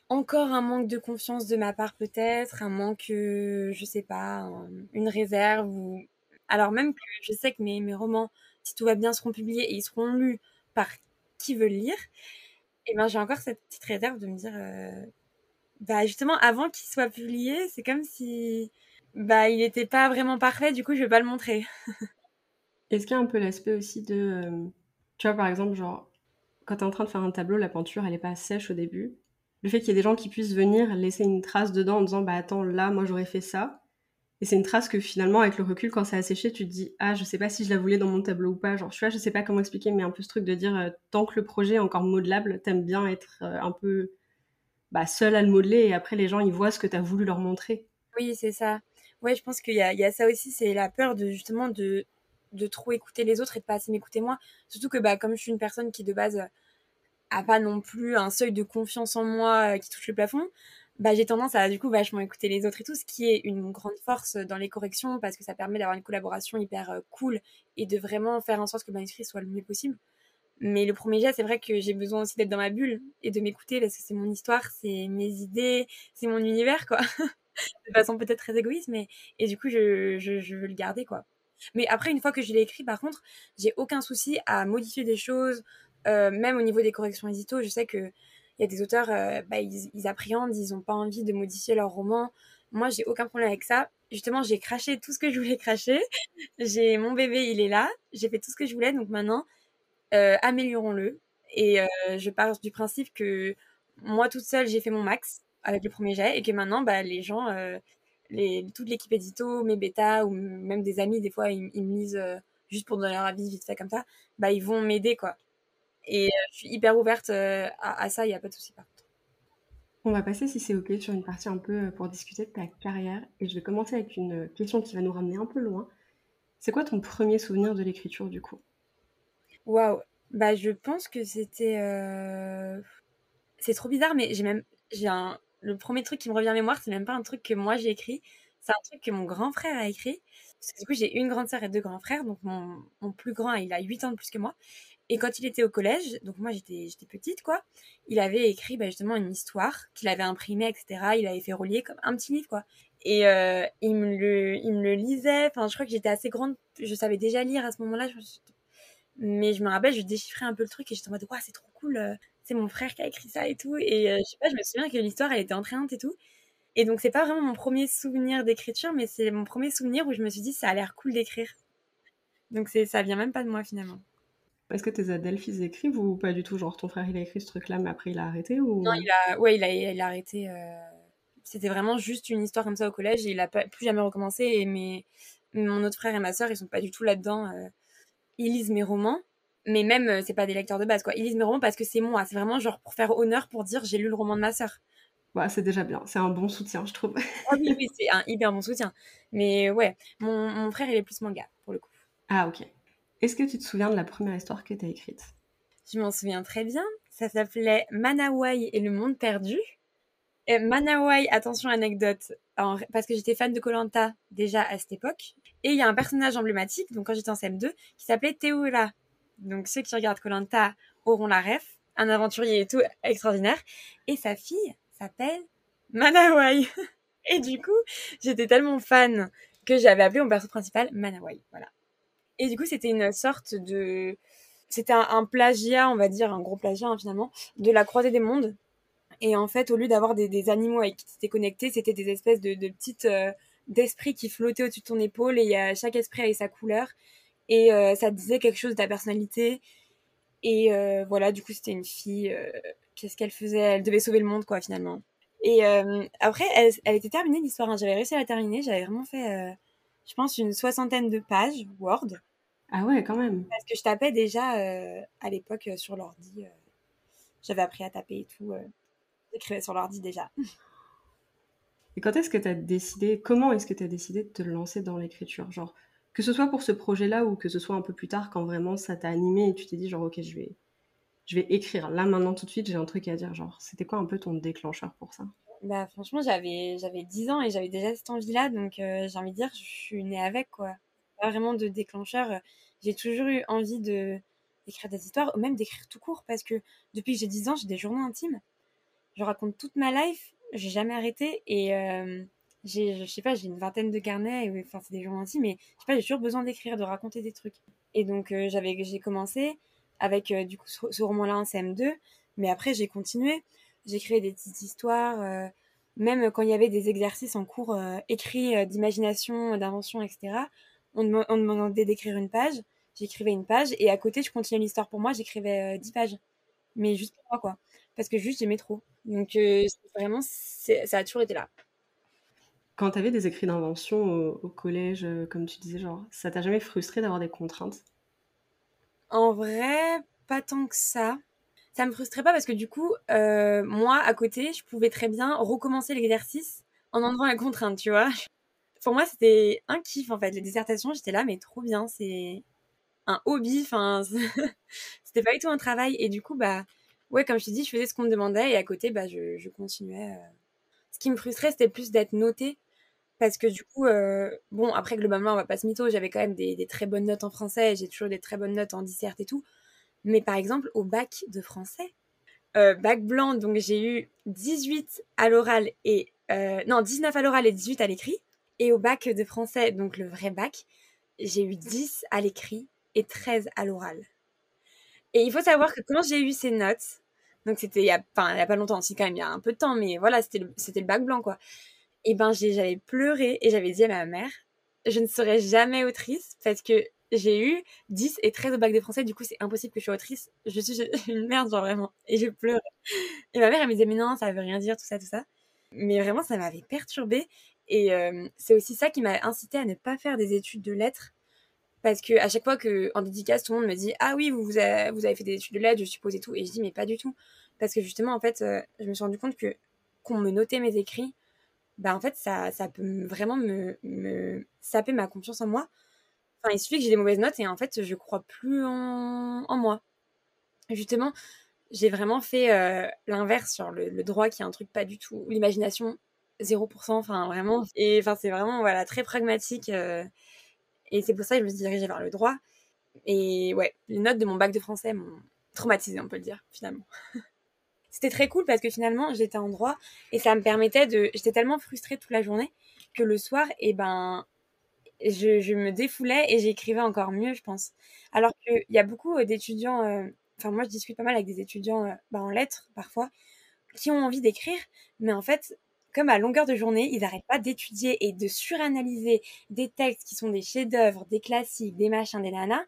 encore un manque de confiance de ma part peut-être, un manque, je sais pas, une réserve ou... Alors même que je sais que mes, mes romans, si tout va bien, seront publiés et ils seront lus par qui veut lire, et eh ben j'ai encore cette petite réserve de me dire bah justement avant qu'il soit publié, c'est comme si bah il n'était pas vraiment parfait, du coup je vais pas le montrer. Est-ce qu'il y a un peu l'aspect aussi de euh, tu vois par exemple genre quand tu es en train de faire un tableau, la peinture elle est pas sèche au début. Le fait qu'il y ait des gens qui puissent venir laisser une trace dedans en disant bah attends là moi j'aurais fait ça. Et c'est une trace que finalement avec le recul quand ça a séché tu te dis ah je sais pas si je la voulais dans mon tableau ou pas. Genre je vois je sais pas comment expliquer mais un peu ce truc de dire euh, tant que le projet est encore modelable t'aimes bien être euh, un peu bah, seul à le modeler et après les gens ils voient ce que tu as voulu leur montrer. Oui, c'est ça. Ouais, je pense qu'il y y a ça aussi, c'est la peur de justement de, de trop écouter les autres et de pas assez m'écouter moi. Surtout que bah, comme je suis une personne qui de base a pas non plus un seuil de confiance en moi euh, qui touche le plafond, bah, j'ai tendance à du coup vachement écouter les autres et tout, ce qui est une grande force dans les corrections parce que ça permet d'avoir une collaboration hyper euh, cool et de vraiment faire en sorte que le manuscrit soit le mieux possible. Mais le premier jet, c'est vrai que j'ai besoin aussi d'être dans ma bulle et de m'écouter parce que c'est mon histoire, c'est mes idées, c'est mon univers, quoi. de façon peut-être très égoïste, mais et du coup, je, je, je, veux le garder, quoi. Mais après, une fois que je l'ai écrit, par contre, j'ai aucun souci à modifier des choses, euh, même au niveau des corrections hésito. Je sais que il y a des auteurs, euh, bah, ils, ils, appréhendent, ils n'ont pas envie de modifier leur roman. Moi, j'ai aucun problème avec ça. Justement, j'ai craché tout ce que je voulais cracher. J'ai mon bébé, il est là. J'ai fait tout ce que je voulais, donc maintenant, euh, améliorons-le. Et euh, je pars du principe que moi toute seule, j'ai fait mon max avec le premier jet et que maintenant, bah, les gens, euh, les, toute l'équipe édito, mes bêtas ou même des amis, des fois, ils, me lisent juste pour donner leur avis vite fait comme ça, bah, ils vont m'aider, quoi. Et je suis hyper ouverte à, ça, il n'y a pas de souci par contre. On va passer, si c'est OK, sur une partie un peu pour discuter de ta carrière. Et je vais commencer avec une question qui va nous ramener un peu loin. C'est quoi ton premier souvenir de l'écriture, du coup? Waouh! Bah, je pense que c'était, euh, c'est trop bizarre, mais j'ai même j'ai un le premier truc qui me revient en mémoire, c'est même pas un truc que moi j'ai écrit, c'est un truc que mon grand frère a écrit. Parce que du coup, j'ai une grande sœur et deux grands frères, donc mon mon plus grand, il a 8 ans de plus que moi. Et quand il était au collège, donc moi j'étais j'étais petite quoi, il avait écrit, bah, justement une histoire qu'il avait imprimée etc. Il avait fait relier comme un petit livre quoi. Et euh, il me le il me le lisait, enfin je crois que j'étais assez grande, je savais déjà lire à ce moment-là, je mais je me rappelle, je déchiffrais un peu le truc et j'étais en mode, c'est trop cool, euh, c'est mon frère qui a écrit ça et tout. Et euh, je sais pas, je me souviens que l'histoire, elle était entraînante et tout. Et donc, c'est pas vraiment mon premier souvenir d'écriture, mais c'est mon premier souvenir où je me suis dit, ça a l'air cool d'écrire. Donc, c'est, ça vient même pas de moi finalement. Est-ce que tes Adelphis écrivent ou pas du tout? Genre, ton frère, il a écrit ce truc-là, mais après, il a arrêté ou... Non, il a, ouais, il a, il a arrêté. Euh, c'était vraiment juste une histoire comme ça au collège et il a pas, plus jamais recommencé. Et mes, mon autre frère et ma soeur, ils sont pas du tout là-dedans ils lisent mes romans, mais même, euh, c'est pas des lecteurs de base, quoi. Ils lisent mes romans parce que c'est moi. C'est vraiment genre pour faire honneur, pour dire j'ai lu le roman de ma sœur. Ouais, c'est déjà bien. C'est un bon soutien, je trouve. Ah oui, oui, c'est un hyper bon soutien. Mais ouais, mon, mon, frère, il est plus manga, pour le coup. Ah, ok. Est-ce que tu te souviens de la première histoire que tu as écrite? Je m'en souviens très bien. Ça s'appelait Manawai et le monde perdu. Et Manawai, attention anecdote, parce que j'étais fan de Colanta déjà à cette époque. Et il y a un personnage emblématique, donc quand j'étais en CM2, qui s'appelait Théola. Donc ceux qui regardent Colanta auront la ref. Un aventurier et tout extraordinaire. Et sa fille s'appelle Manawai. et du coup, j'étais tellement fan que j'avais appelé mon perso principal Manawai. Voilà. Et du coup, c'était une sorte de... C'était un, plagiat, on va dire, un gros plagiat hein, finalement, de la croisée des mondes. Et en fait, au lieu d'avoir des, animaux avec qui tu étais connecté, c'était des espèces de, petites... Euh, d'esprit qui flottait au-dessus de ton épaule et a, chaque esprit avait sa couleur. Et euh, ça disait quelque chose de ta personnalité. Et euh, voilà du coup c'était une fille euh, qu'est-ce qu'elle faisait? Elle devait sauver le monde quoi finalement. Et après elle, elle, était terminée l'histoire hein. j'avais réussi à la terminer. J'avais vraiment fait je pense une soixantaine de pages Word. Ah ouais quand même. Parce que je tapais déjà à l'époque sur l'ordi j'avais appris à taper et tout j'écrivais sur l'ordi déjà Et quand est-ce que tu as décidé, comment est-ce que tu as décidé de te lancer dans l'écriture? Genre, que ce soit pour ce projet-là ou que ce soit un peu plus tard quand vraiment ça t'a animé et tu t'es dit genre ok je vais je vais écrire. Là maintenant tout de suite j'ai un truc à dire genre c'était quoi un peu ton déclencheur pour ça? Bah franchement j'avais j'avais 10 ans et j'avais déjà cette envie là donc euh, j'ai envie de dire je suis née avec quoi. Pas vraiment de déclencheur. J'ai toujours eu envie de d'écrire des histoires ou même d'écrire tout court parce que depuis que j'ai 10 ans j'ai des journaux intimes. Je raconte toute ma life j'ai jamais arrêté et euh, j'ai, je sais pas, j'ai une vingtaine de carnets, enfin c'est des journaux intimes, mais je sais pas, j'ai toujours besoin d'écrire, de raconter des trucs. Et donc euh, j'ai commencé avec euh, du coup ce, roman-là en CM2, mais après j'ai continué, j'ai des petites histoires, même quand il y avait des exercices en cours écrits d'imagination, d'invention, etc. On, me demandait d'écrire une page, j'écrivais une page, et à côté je continuais l'histoire pour moi, j'écrivais 10 pages, mais juste pour moi quoi, parce que juste j'aimais trop. Donc vraiment, ça a toujours été là. Quand tu avais des écrits d'invention au, collège, euh, comme tu disais, genre, ça t'a jamais frustré d'avoir des contraintes? En vrai, pas tant que ça. Ça me frustrait pas parce que du coup, euh, moi, à côté, je pouvais très bien recommencer l'exercice en enlevant la contrainte, tu vois. Pour moi, c'était un kiff en fait. Les dissertations, j'étais là, mais trop bien. C'est un hobby. Enfin, c'était pas du tout un travail. Et du coup, bah, ouais, comme je te dis, je faisais ce qu'on me demandait et à côté, bah, je, continuais. Euh. Ce qui me frustrait, c'était plus d'être notée parce que du coup, euh, bon, après globalement, on va pas se mytho, j'avais quand même des, très bonnes notes en français, j'ai toujours des très bonnes notes en disserte et tout. Mais par exemple, au bac de français, euh, bac blanc, donc j'ai eu 18 à l'oral et. Non, 19 à l'oral et 18 à l'écrit. Et au bac de français, donc le vrai bac, j'ai eu 10 à l'écrit et 13 à l'oral. Et il faut savoir que quand j'ai eu ces notes, donc c'était il y a, enfin, il y a pas longtemps, si quand même il y a un peu de temps, mais voilà, c'était le, c'était le bac blanc quoi. Et ben j'avais pleuré et j'avais dit à ma mère, je ne serai jamais autrice parce que j'ai eu 10 et 13 au bac de français, du coup c'est impossible que je sois autrice, je suis une merde genre vraiment, et je pleurais. Et ma mère elle me disait mais non ça veut rien dire tout ça tout ça, mais vraiment ça m'avait perturbée. Et euh, c'est aussi ça qui m'a incité à ne pas faire des études de lettres parce que à chaque fois que en dédicace tout le monde me dit ah oui vous vous avez, fait des études de lettres je suppose et tout et je dis mais pas du tout parce que justement en fait euh, je me suis rendu compte que qu'on me notait mes écrits bah en fait ça, ça peut vraiment me, saper ma confiance en moi. Enfin, il suffit que j'ai des mauvaises notes et en fait je crois plus en, en moi. Justement, j'ai vraiment fait euh, l'inverse sur le, droit qui est un truc pas du tout. L'imagination, 0%, enfin vraiment. Et enfin c'est vraiment voilà, très pragmatique. Euh, et c'est pour ça que je me suis dirigée vers le droit. Et ouais, les notes de mon bac de français m'ont traumatisée, on peut le dire, finalement. c'était très cool parce que finalement j'étais en droit et ça me permettait de j'étais tellement frustrée toute la journée que le soir et eh ben je, me défoulais et j'écrivais encore mieux je pense alors qu'il y a beaucoup euh, d'étudiants euh, enfin moi je discute pas mal avec des étudiants euh, bah, en lettres parfois qui ont envie d'écrire mais en fait comme à longueur de journée, ils n'arrêtent pas d'étudier et de suranalyser des textes qui sont des chefs-d'œuvre, des classiques, des machins, des nanas,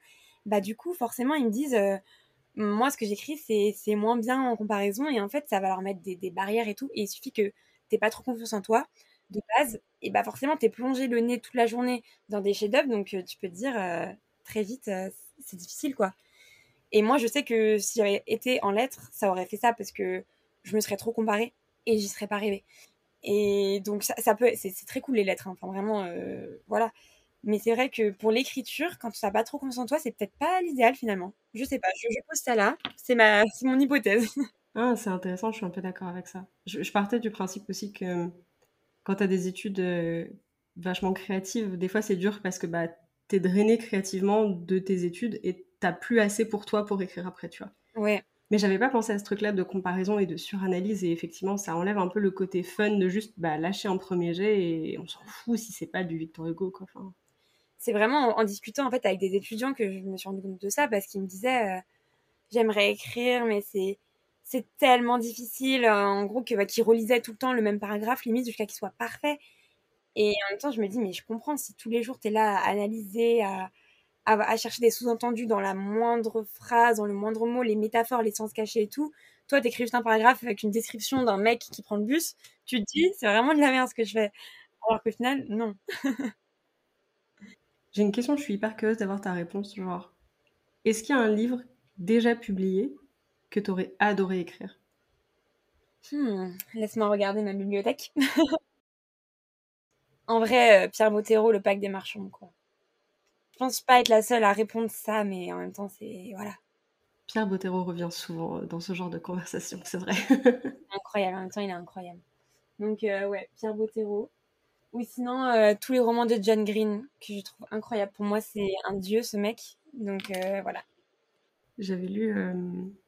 bah du coup, forcément, ils me disent moi, ce que j'écris, c'est moins bien en comparaison. Et en fait, ça va leur mettre des, barrières et tout. Et il suffit que t'aies pas trop confiance en toi de base. Et bah forcément, t'es plongé le nez toute la journée dans des chefs-d'œuvre. Donc, euh, tu peux te dire euh, très vite, euh, c'est difficile, quoi. Et moi, je sais que si j'avais été en lettres, ça aurait fait ça parce que je me serais trop comparée et j'y serais pas arrivée. Et donc, ça, ça peut, c'est très cool les lettres. Hein. Enfin, vraiment, voilà. Mais c'est vrai que pour l'écriture, quand tu n'as pas trop confiance en toi, c'est peut-être pas l'idéal finalement. Je sais pas, je, pose ça là. C'est ma, c'est mon hypothèse. Ah, c'est intéressant, je suis un peu d'accord avec ça. Je, partais du principe aussi que quand tu as des études euh, vachement créatives, des fois c'est dur parce que bah, tu es drainé créativement de tes études et t'as plus assez pour toi pour écrire après, tu vois. Ouais. Mais j'avais pas pensé à ce truc-là de comparaison et de suranalyse et effectivement ça enlève un peu le côté fun de juste bah, lâcher un premier jet et on s'en fout si c'est pas du Victor Hugo quoi. C'est vraiment en, discutant en fait avec des étudiants que je me suis rendu compte de ça parce qu'ils me disaient euh, j'aimerais écrire mais c'est c'est tellement difficile en gros que bah, qu'ils relisaient tout le temps le même paragraphe limite jusqu'à qu'il soit parfait et en même temps je me dis mais je comprends si tous les jours tu es là à analyser à, à, chercher des sous-entendus dans la moindre phrase dans le moindre mot les métaphores les sens cachés et tout toi t'écris juste un paragraphe avec une description d'un mec qui prend le bus tu te dis c'est vraiment de la merde ce que je fais alors qu'au final non J'ai une question, je suis hyper curieuse d'avoir ta réponse. Genre, est-ce qu'il y a un livre déjà publié que tu aurais adoré écrire? Hmm, Laisse-moi regarder ma bibliothèque. En vrai, Pierre Bottero, le pack des marchands, quoi. Je pense pas être la seule à répondre ça, mais en même temps, c'est. Voilà. Pierre Bottero revient souvent dans ce genre de conversation, c'est vrai. incroyable, en même temps, il est incroyable. Donc, ouais, Pierre Bottero. Ou sinon, tous les romans de John Green, que je trouve incroyable. Pour moi, c'est un dieu, ce mec. Donc, voilà. J'avais lu,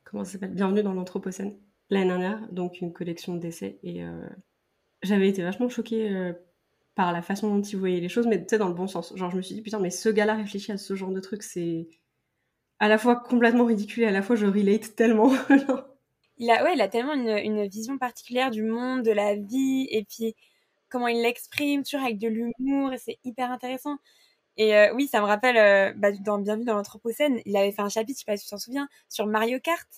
comment ça s'appelle? Bienvenue dans l'Anthropocène, l'année dernière, donc une collection d'essais. Et j'avais été vachement choquée par la façon dont il voyait les choses, mais tu sais, dans le bon sens. Genre, je me suis dit, putain, mais ce gars-là réfléchit à ce genre de truc, c'est à la fois complètement ridicule et à la fois je relate tellement. il a, ouais, il a tellement une, vision particulière du monde, de la vie, et puis comment il l'exprime, toujours avec de l'humour, et c'est hyper intéressant. Et euh, oui, ça me rappelle, euh, bah, dans Bienvenue dans l'Anthropocène, il avait fait un chapitre, je sais pas si tu t'en souviens, sur Mario Kart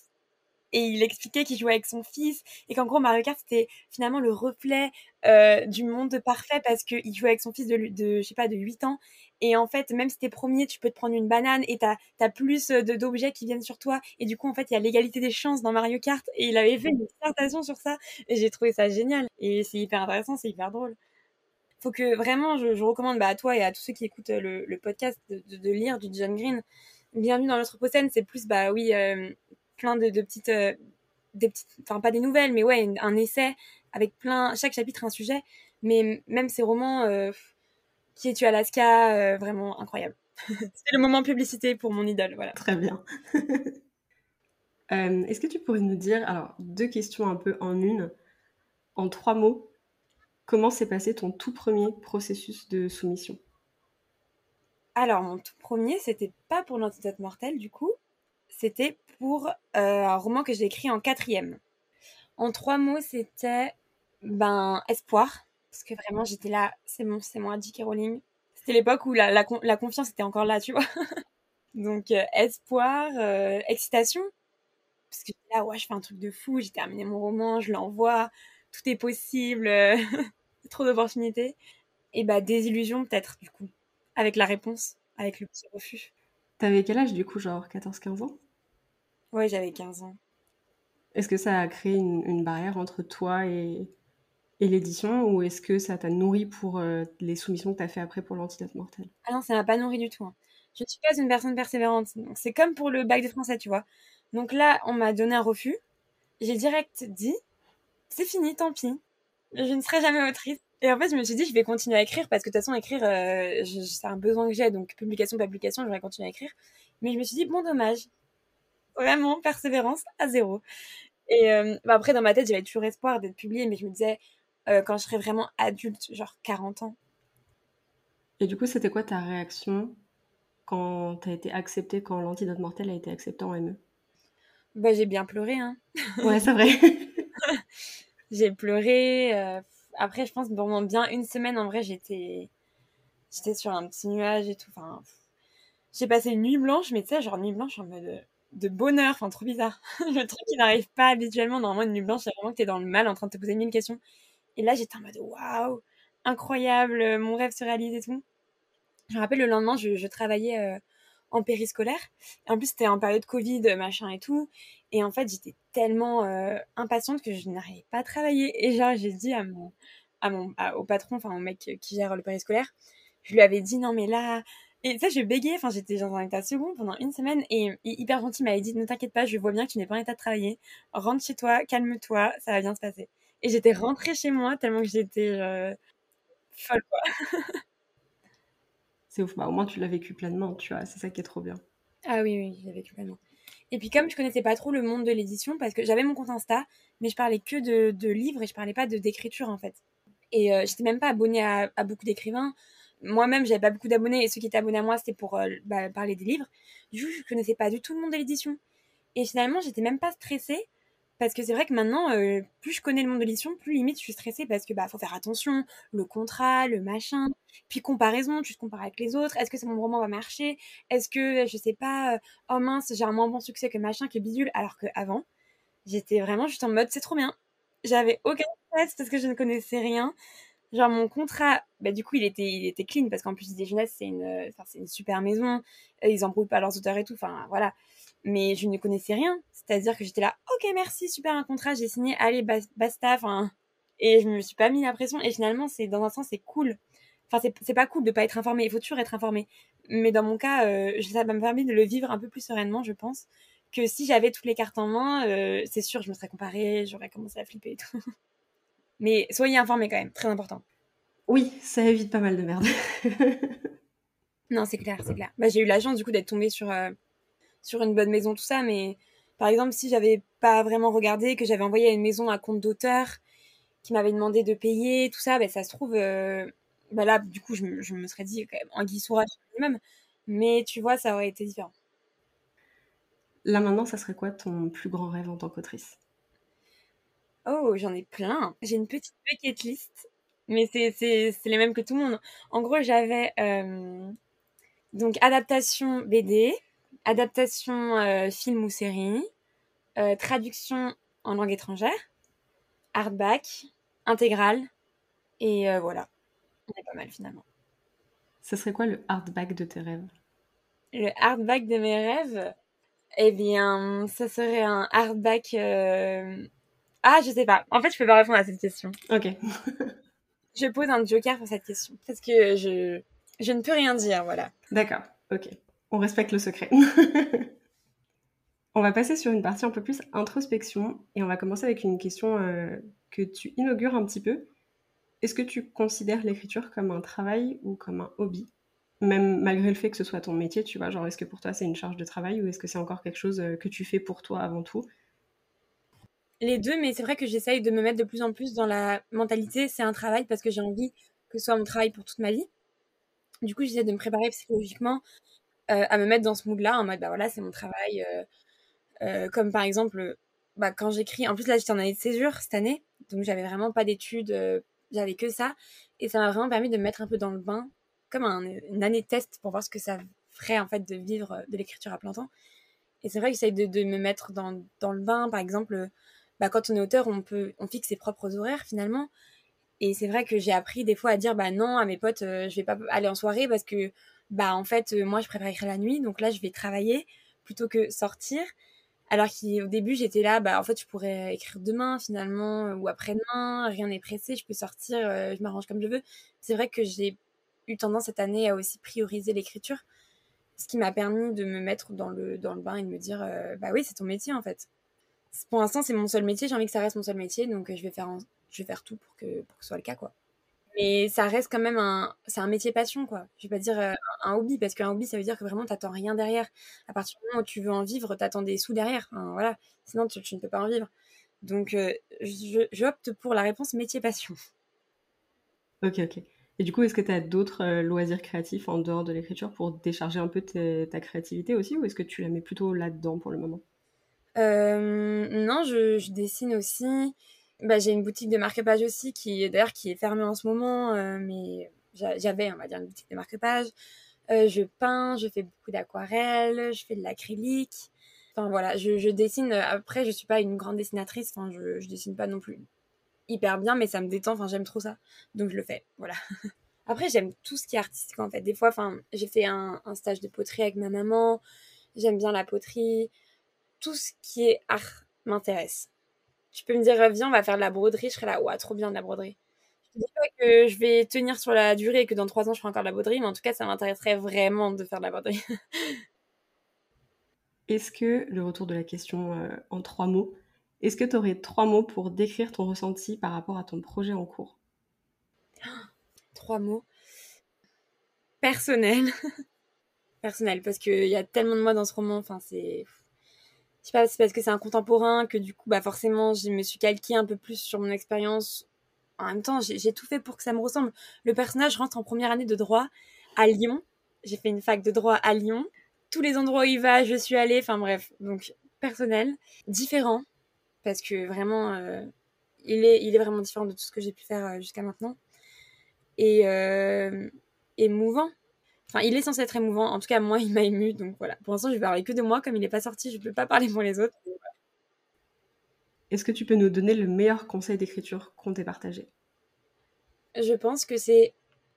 et il expliquait qu'il jouait avec son fils et qu'en gros Mario Kart c'était finalement le reflet euh, du monde parfait parce qu'il jouait avec son fils de, de je sais pas de 8 ans et en fait même si t'es premier tu peux te prendre une banane et t'as as plus d'objets qui viennent sur toi et du coup en fait il y a l'égalité des chances dans Mario Kart et il avait fait une dissertation sur ça et j'ai trouvé ça génial et c'est hyper intéressant c'est hyper drôle. Faut que vraiment je, recommande bah, à toi et à tous ceux qui écoutent le, le podcast de, de, lire du John Green. Bienvenue dans scène c'est plus bah oui euh, plein de, petites, euh, des petites, enfin pas des nouvelles, mais ouais, un essai avec plein, chaque chapitre un sujet. Mais même ces romans, euh, Qui es-tu Alaska, euh, vraiment incroyable. C'est le moment publicité pour mon idole, voilà. Très bien. Est-ce que tu pourrais nous dire, alors deux questions un peu en une, en trois mots, comment s'est passé ton tout premier processus de soumission? Alors mon tout premier, c'était pas pour l'antidote mortel du coup, c'était pour euh, un roman que j'ai écrit en quatrième. En trois mots, c'était ben espoir, parce que vraiment j'étais là, c'est bon, c'est moi, J.K. Rowling. C'était l'époque où la, la, confiance était encore là, tu vois. Donc euh, espoir, euh, excitation, parce que là, ouais, je fais un truc de fou, j'ai terminé mon roman, je l'envoie, tout est possible, trop d'opportunités. Et bah désillusion peut-être du coup, avec la réponse, avec le petit refus. T'avais quel âge du coup, genre 14-15 ans? Ouais, j'avais 15 ans. Est-ce que ça a créé une, barrière entre toi et, l'édition ou est-ce que ça t'a nourri pour euh, les soumissions que tu as fait après pour l'antidote mortel Ah non, ça m'a pas nourri du tout. Hein. Je ne suis pas une personne persévérante. C'est comme pour le bac de français, tu vois. Donc là, on m'a donné un refus. J'ai direct dit, c'est fini, tant pis. Je ne serai jamais autrice. Et en fait, je me suis dit, je vais continuer à écrire parce que de toute façon, écrire, euh, c'est un besoin que j'ai. Donc, publication, publication, je vais continuer à écrire. Mais je me suis dit, bon, dommage vraiment persévérance à zéro. Et euh, bah, après, dans ma tête, j'avais toujours espoir d'être publiée, mais je me disais, euh, quand je serais vraiment adulte, genre 40 ans. Et du coup, c'était quoi ta réaction quand tu as été acceptée, quand l'antidote mortel a été accepté en ME Bah, j'ai bien pleuré, hein. Ouais, c'est vrai. j'ai pleuré. Euh, après, je pense, pendant bien une semaine, en vrai, j'étais j'étais sur un petit nuage et tout. Enfin, j'ai passé une nuit blanche, mais tu sais, genre nuit blanche en mode de bonheur, enfin trop bizarre. le truc qui n'arrive pas habituellement. Normalement, une nuit blanche, c'est vraiment que t'es dans le mal en train de te poser mille questions. Et là, j'étais en mode waouh, incroyable, mon rêve se réalise et tout. Je me rappelle le lendemain, je, travaillais euh, en périscolaire. Et en plus, c'était en période Covid, machin et tout. Et en fait, j'étais tellement euh, impatiente que je n'arrivais pas à travailler. Et genre, j'ai dit à mon, à mon, au patron, enfin au mec qui gère le périscolaire, je lui avais dit non mais là, et ça, je bégayais, enfin, j'étais dans un état second pendant une semaine et, hyper gentil m'avait dit, ne t'inquiète pas, je vois bien que tu n'es pas en état de travailler. Rentre chez toi, calme-toi, ça va bien se passer. Et j'étais rentrée chez moi tellement que j'étais euh, folle, quoi. c'est ouf, bah, au moins tu l'as vécu pleinement, tu vois, c'est ça qui est trop bien. Ah oui, oui, je l'ai vécu pleinement. Et puis comme je connaissais pas trop le monde de l'édition, parce que j'avais mon compte Insta, mais je parlais que de, livres et je parlais pas d'écriture en fait. Et euh, j'étais même pas abonnée à beaucoup d'écrivains moi-même, j'avais pas beaucoup d'abonnés et ceux qui étaient abonnés à moi, c'était pour euh, bah, parler des livres. Du coup, je connaissais pas du tout le monde de l'édition. Et finalement, j'étais même pas stressée parce que c'est vrai que maintenant, euh, plus je connais le monde de l'édition, plus limite je suis stressée parce que bah faut faire attention, le contrat, le machin, puis comparaison, tu te compares avec les autres. Est-ce que mon roman va marcher? Est-ce que je sais pas euh, Oh mince, j'ai un moins bon succès que machin, que bidule? Alors que avant, j'étais vraiment juste en mode c'est trop bien. J'avais aucun stress parce que je ne connaissais rien. Genre mon contrat, bah du coup il était il était clean parce qu'en plus des Jeunesse c'est une c'est une super maison, ils embrouillent pas leurs auteurs et tout, enfin voilà. Mais je ne connaissais rien, c'est-à-dire que j'étais là, ok merci super un contrat, j'ai signé, allez basta, enfin et je me suis pas mis la pression et finalement c'est dans un sens c'est cool Enfin, c'est pas cool de pas être informé. Il faut toujours être informé. Mais dans mon cas, euh, ça m'a permis de le vivre un peu plus sereinement, je pense, que si j'avais toutes les cartes en main, euh, c'est sûr, je me serais comparée, j'aurais commencé à flipper et tout. Mais soyez informés quand même, très important. Oui, ça évite pas mal de merde. non, c'est clair, c'est clair. Bah, j'ai eu la chance du coup d'être tombée sur, euh, sur une bonne maison, tout ça, mais par exemple, si j'avais pas vraiment regardé, que j'avais envoyé à une maison à compte d'auteur, qui m'avait demandé de payer, tout ça, bah, ça se trouve, euh, bah là, du coup, je, me serais dit quand même en guissourage même. Mais tu vois, ça aurait été différent. Là maintenant, ça serait quoi ton plus grand rêve en tant qu'autrice? Oh, j'en ai plein. J'ai une petite bucket list, mais c'est les mêmes que tout le monde. En gros, j'avais euh, donc adaptation BD, adaptation euh, film ou série, euh, traduction en langue étrangère, hardback, intégrale, et voilà. On est pas mal finalement. Ce serait quoi le hardback de tes rêves? Le hardback de mes rêves Eh bien, ça serait un hardback. Ah, je sais pas. En fait, je peux pas répondre à cette question. Ok. je pose un joker pour cette question parce que je, je ne peux rien dire, voilà. D'accord. Ok. On respecte le secret. on va passer sur une partie un peu plus introspection et on va commencer avec une question euh, que tu inaugures un petit peu. Est-ce que tu considères l'écriture comme un travail ou comme un hobby? Même malgré le fait que ce soit ton métier, tu vois, genre est-ce que pour toi c'est une charge de travail ou est-ce que c'est encore quelque chose euh, que tu fais pour toi avant tout? Les deux, mais c'est vrai que j'essaye de me mettre de plus en plus dans la mentalité, c'est un travail parce que j'ai envie que ce soit mon travail pour toute ma vie. Du coup, j'essaie de me préparer psychologiquement à me mettre dans ce mood-là, en mode, bah voilà, c'est mon travail. Euh, euh, comme par exemple, bah, quand j'écris, en plus là, j'étais en année de césure cette année, donc j'avais vraiment pas d'études, j'avais que ça. Et ça m'a vraiment permis de me mettre un peu dans le bain, comme une année de test pour voir ce que ça ferait en fait de vivre de l'écriture à plein temps. Et c'est vrai que j'essaye de, de, me mettre dans, dans, le bain, par exemple, bah, quand on est auteur, on peut on fixe ses propres horaires finalement. Et c'est vrai que j'ai appris des fois à dire bah non à mes potes, je vais pas aller en soirée parce que bah en fait euh, moi je préfère écrire la nuit donc là je vais travailler plutôt que sortir. Alors qu'au début j'étais là bah en fait je pourrais écrire demain finalement euh, ou après-demain rien n'est pressé je peux sortir euh, je m'arrange comme je veux. C'est vrai que j'ai eu tendance cette année à aussi prioriser l'écriture ce qui m'a permis de me mettre dans le dans le bain et de me dire bah oui c'est ton métier en fait. Pour l'instant c'est mon seul métier j'ai envie que ça reste mon seul métier donc je vais faire je vais faire tout pour que pour que ce soit le cas quoi mais ça reste quand même un c'est un métier passion quoi. Je vais pas dire euh, un hobby parce qu'un hobby ça veut dire que vraiment t'attends rien derrière. À partir du moment où tu veux en vivre t'attends des sous derrière. Voilà. Sinon tu, ne peux pas en vivre. Donc euh, j'opte pour la réponse métier passion. Ok ok. Et du coup est-ce que tu as d'autres euh, loisirs créatifs en dehors de l'écriture pour décharger un peu ta créativité aussi ou est-ce que tu la mets plutôt là-dedans pour le moment? Non je, je, dessine aussi bah, j'ai une boutique de marque-page aussi qui d'ailleurs qui est fermée en ce moment, euh, mais j'avais on va dire une boutique de marque-page. Euh, je peins, je fais beaucoup d'aquarelles, je fais de l'acrylique. Enfin voilà, je, je, dessine. Après, je suis pas une grande dessinatrice. Enfin, je, je dessine pas non plus hyper bien, mais ça me détend. Enfin, j'aime trop ça, donc je le fais. Voilà. Après, j'aime tout ce qui est artistique en fait. Des fois, enfin, j'ai fait un, stage de poterie avec ma maman. J'aime bien la poterie. Tout ce qui est art m'intéresse tu peux me dire, viens, on va faire de la broderie. Je serais là, ouais, trop bien de la broderie. Je dis pas que je vais tenir sur la durée et que dans trois ans, je ferai encore de la broderie, mais en tout cas, ça m'intéresserait vraiment de faire de la broderie. Est-ce que, le retour de la question euh, en trois mots, est-ce que tu aurais trois mots pour décrire ton ressenti par rapport à ton projet en cours? Trois mots. Personnel. Personnel, parce qu'il y a tellement de mots dans ce roman, enfin, c'est je sais pas, c'est parce que c'est un contemporain que du coup, bah forcément, je me suis calquée un peu plus sur mon expérience. En même temps, j'ai tout fait pour que ça me ressemble. Le personnage rentre en première année de droit à Lyon. J'ai fait une fac de droit à Lyon. Tous les endroits où il va, je suis allée. Enfin bref, donc personnel, différent, parce que vraiment, euh, il, est, il est vraiment différent de tout ce que j'ai pu faire euh, jusqu'à maintenant. Et euh, émouvant, Enfin, il est censé être émouvant. En tout cas, moi, il m'a ému. Donc voilà. Pour l'instant, je vais parler que de moi. Comme il n'est pas sorti, je ne peux pas parler pour les autres. Est-ce que tu peux nous donner le meilleur conseil d'écriture qu'on t'ait partagé? Je pense que c'est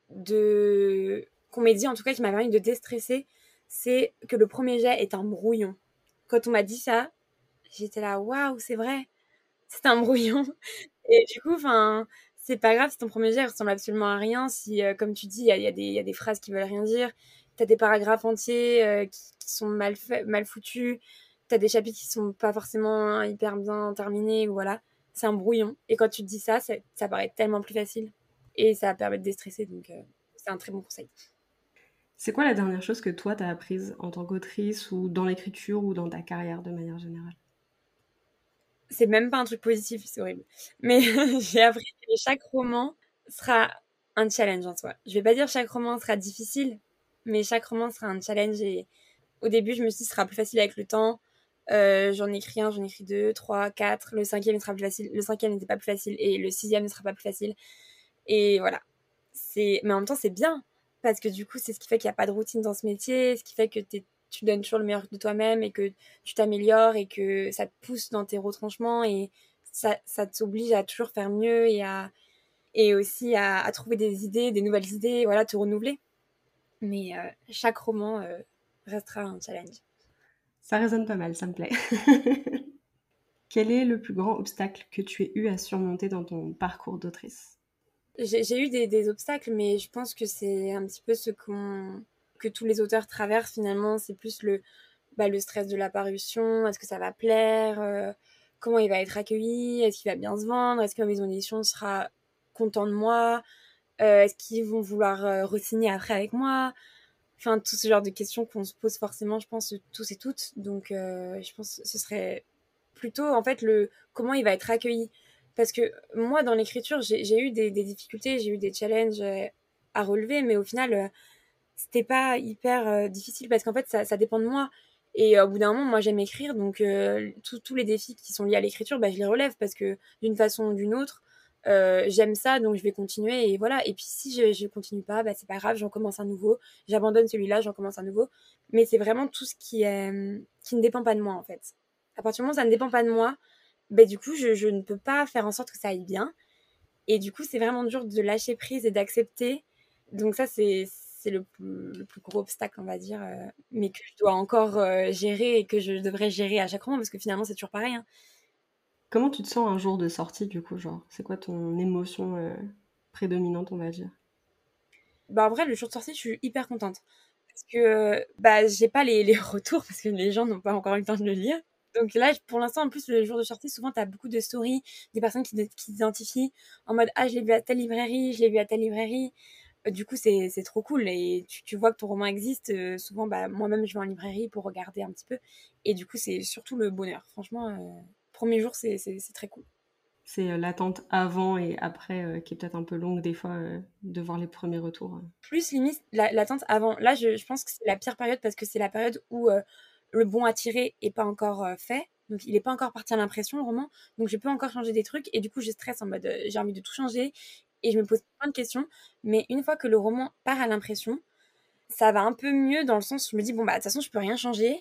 de. qu'on m'ait dit, en tout cas, qui m'a permis de déstresser, c'est que le premier jet est un brouillon. Quand on m'a dit ça, j'étais là, waouh, c'est vrai. C'est un brouillon. Et du coup, enfin, c'est pas grave si ton premier jet ressemble absolument à rien, si, euh, comme tu dis, il y a, des phrases qui veulent rien dire, t'as des paragraphes entiers euh, qui, sont mal, fait, mal foutus, t'as des chapitres qui sont pas forcément hyper bien terminés, voilà. C'est un brouillon. Et quand tu te dis ça, ça paraît tellement plus facile. Et ça permet de déstresser, donc euh, c'est un très bon conseil. C'est quoi la dernière chose que toi, t'as apprise en tant qu'autrice ou dans l'écriture ou dans ta carrière de manière générale? C'est même pas un truc positif, c'est horrible. Mais j'ai appris que chaque roman sera un challenge en soi. Je vais pas dire chaque roman sera difficile, mais chaque roman sera un challenge. Et au début, je me suis dit, ce sera plus facile avec le temps. Euh, j'en écris un, j'en écris deux, trois, quatre. Le cinquième sera plus facile. Le cinquième n'était pas plus facile et le sixième ne sera pas plus facile. Et voilà. C'est, mais en même temps, c'est bien parce que du coup, c'est ce qui fait qu'il n'y a pas de routine dans ce métier, ce qui fait que tu es tu donnes toujours le meilleur de toi-même et que tu t'améliores et que ça te pousse dans tes retranchements et ça, ça t'oblige à toujours faire mieux et à et aussi à, trouver des idées, des nouvelles idées, voilà, te renouveler. Mais euh, chaque roman euh, restera un challenge. Ça résonne pas mal, ça me plaît. Quel est le plus grand obstacle que tu aies eu à surmonter dans ton parcours d'autrice? J'ai eu des, des, obstacles, mais je pense que c'est un petit peu ce qu'on que tous les auteurs traversent finalement, c'est plus le, bah, le stress de la parution, est-ce que ça va plaire, euh, comment il va être accueilli, est-ce qu'il va bien se vendre, est-ce que ma maison d'édition sera content de moi, euh, est-ce qu'ils vont vouloir euh, re-signer après avec moi, enfin tout ce genre de questions qu'on se pose forcément, je pense, tous et toutes. Donc je pense que ce serait plutôt en fait le comment il va être accueilli. Parce que moi, dans l'écriture, j'ai eu des difficultés, j'ai eu des challenges à relever, mais au final, c'était pas hyper euh, difficile parce qu'en fait, ça, ça, dépend de moi. Et euh, au bout d'un moment, moi, j'aime écrire, donc euh, tous les défis qui sont liés à l'écriture, bah, je les relève parce que d'une façon ou d'une autre, j'aime ça, donc je vais continuer et voilà. Et puis si je, je continue pas, bah, c'est pas grave, j'en commence un nouveau, j'abandonne celui-là, j'en commence un nouveau. Mais c'est vraiment tout ce qui, est, qui ne dépend pas de moi en fait. À partir du moment où ça ne dépend pas de moi, bah, du coup, je, je ne peux pas faire en sorte que ça aille bien. Et du coup, c'est vraiment dur de lâcher prise et d'accepter. Donc ça, c'est c'est le, le, plus gros obstacle, on va dire, euh, mais que je dois encore euh, gérer et que je devrais gérer à chaque roman, parce que finalement, c'est toujours pareil. Hein. Comment tu te sens un jour de sortie, du coup, genre? C'est quoi ton émotion euh, prédominante, on va dire? Bah, en vrai, le jour de sortie, je suis hyper contente. Parce que, bah, j'ai pas les, les, retours, parce que les gens n'ont pas encore eu le temps de le lire. Donc là, pour l'instant, en plus, le jour de sortie, souvent, tu as beaucoup de stories, des personnes qui, qui s'identifient en mode Ah, je l'ai vu à telle librairie, je l'ai vu à telle librairie. Euh, du coup, c'est trop cool. Et tu, vois que ton roman existe. Euh, souvent, bah, moi-même, je vais en librairie pour regarder un petit peu. Et du coup, c'est surtout le bonheur. Franchement, euh, premier jour, c'est très cool. C'est l'attente avant et après qui est peut-être un peu longue des fois de voir les premiers retours. Plus limite l'attente avant. Là, je, pense que c'est la pire période parce que c'est la période où le bon à tirer est pas encore fait. Donc, il n'est pas encore parti à l'impression, le roman. Donc, je peux encore changer des trucs. Et du coup, je stresse en mode, j'ai envie de tout changer et je me pose plein de questions. Mais une fois que le roman part à l'impression, ça va un peu mieux dans le sens où je me dis, bon, bah, de toute façon, je peux rien changer.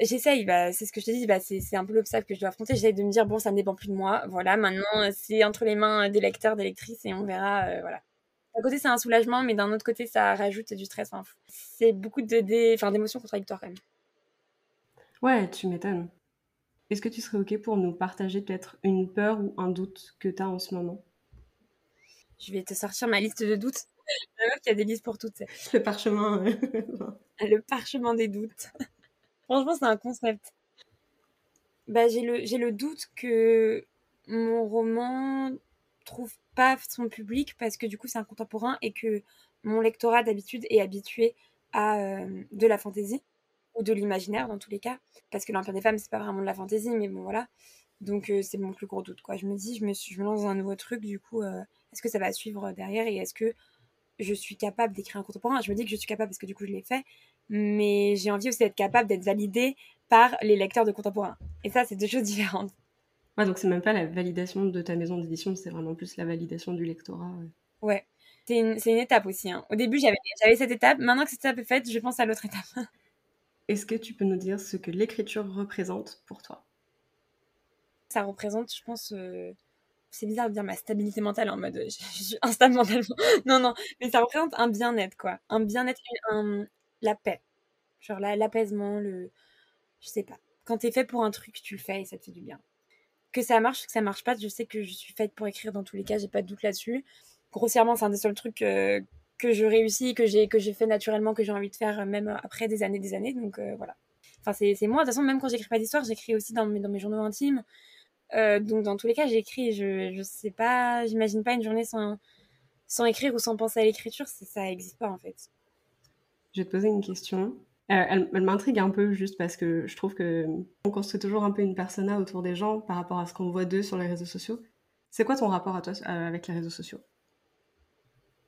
J'essaye, bah, c'est ce que je te dis, bah, c'est un peu l'obstacle que je dois affronter. J'essaye de me dire, bon, ça ne dépend plus de moi. Voilà, maintenant, c'est entre les mains des lecteurs, des lectrices et on verra. Euh, voilà. D'un côté, c'est un soulagement, mais d'un autre côté, ça rajoute du stress. Enfin, c'est beaucoup d'émotions contradictoires quand même. Ouais, tu m'étonnes. Est-ce que tu serais OK pour nous partager peut-être une peur ou un doute que tu as en ce moment? Je vais te sortir ma liste de doutes. Il y a des listes pour toutes. Le parchemin. le parchemin des doutes. Franchement, c'est un concept. Bah, j'ai le, j'ai le doute que mon roman trouve pas son public parce que du coup, c'est un contemporain et que mon lectorat d'habitude est habitué à euh, de la fantaisie ou de l'imaginaire dans tous les cas. Parce que l'Empire des femmes, c'est pas vraiment de la fantaisie, mais bon, voilà. Donc, euh, c'est mon plus gros doute, quoi. Je me dis, je me, suis, je me lance dans un nouveau truc, du coup, euh, est-ce que ça va suivre derrière et est-ce que je suis capable d'écrire un contemporain? Je me dis que je suis capable parce que du coup je l'ai fait, mais j'ai envie aussi d'être capable d'être validée par les lecteurs de contemporains. Et ça, c'est deux choses différentes. Ouais, donc c'est même pas la validation de ta maison d'édition, c'est vraiment plus la validation du lectorat. Ouais, c'est une, une, étape aussi. Hein. Au début, j'avais cette étape. Maintenant que cette étape est faite, je pense à l'autre étape. Est-ce que tu peux nous dire ce que l'écriture représente pour toi? Ça représente, je pense, euh, c'est bizarre de dire ma stabilité mentale en mode je, suis instable mentalement. non, non, mais ça représente un bien-être, quoi. Un bien-être, un, la paix. Genre l'apaisement, le. Je sais pas. Quand t'es fait pour un truc, tu le fais et ça te fait du bien. que ça marche, que ça marche pas. Je sais que je suis faite pour écrire dans tous les cas, j'ai pas de doute là-dessus. Grossièrement, c'est un des seuls trucs euh, que je réussis, que j'ai que j'ai fait naturellement, que j'ai envie de faire même après des années, des années. Donc voilà. Enfin, c'est moi. De toute façon, même quand j'écris pas d'histoire, j'écris aussi dans mes, dans mes journaux intimes. Euh, donc dans tous les cas, j'écris. Je je sais pas, j'imagine pas une journée sans sans écrire ou sans penser à l'écriture, ça n'existe pas en fait. Je vais te poser une question. Euh, elle, m'intrigue un peu juste parce que je trouve que on construit toujours un peu une persona autour des gens par rapport à ce qu'on voit d'eux sur les réseaux sociaux. C'est quoi ton rapport à toi euh, avec les réseaux sociaux?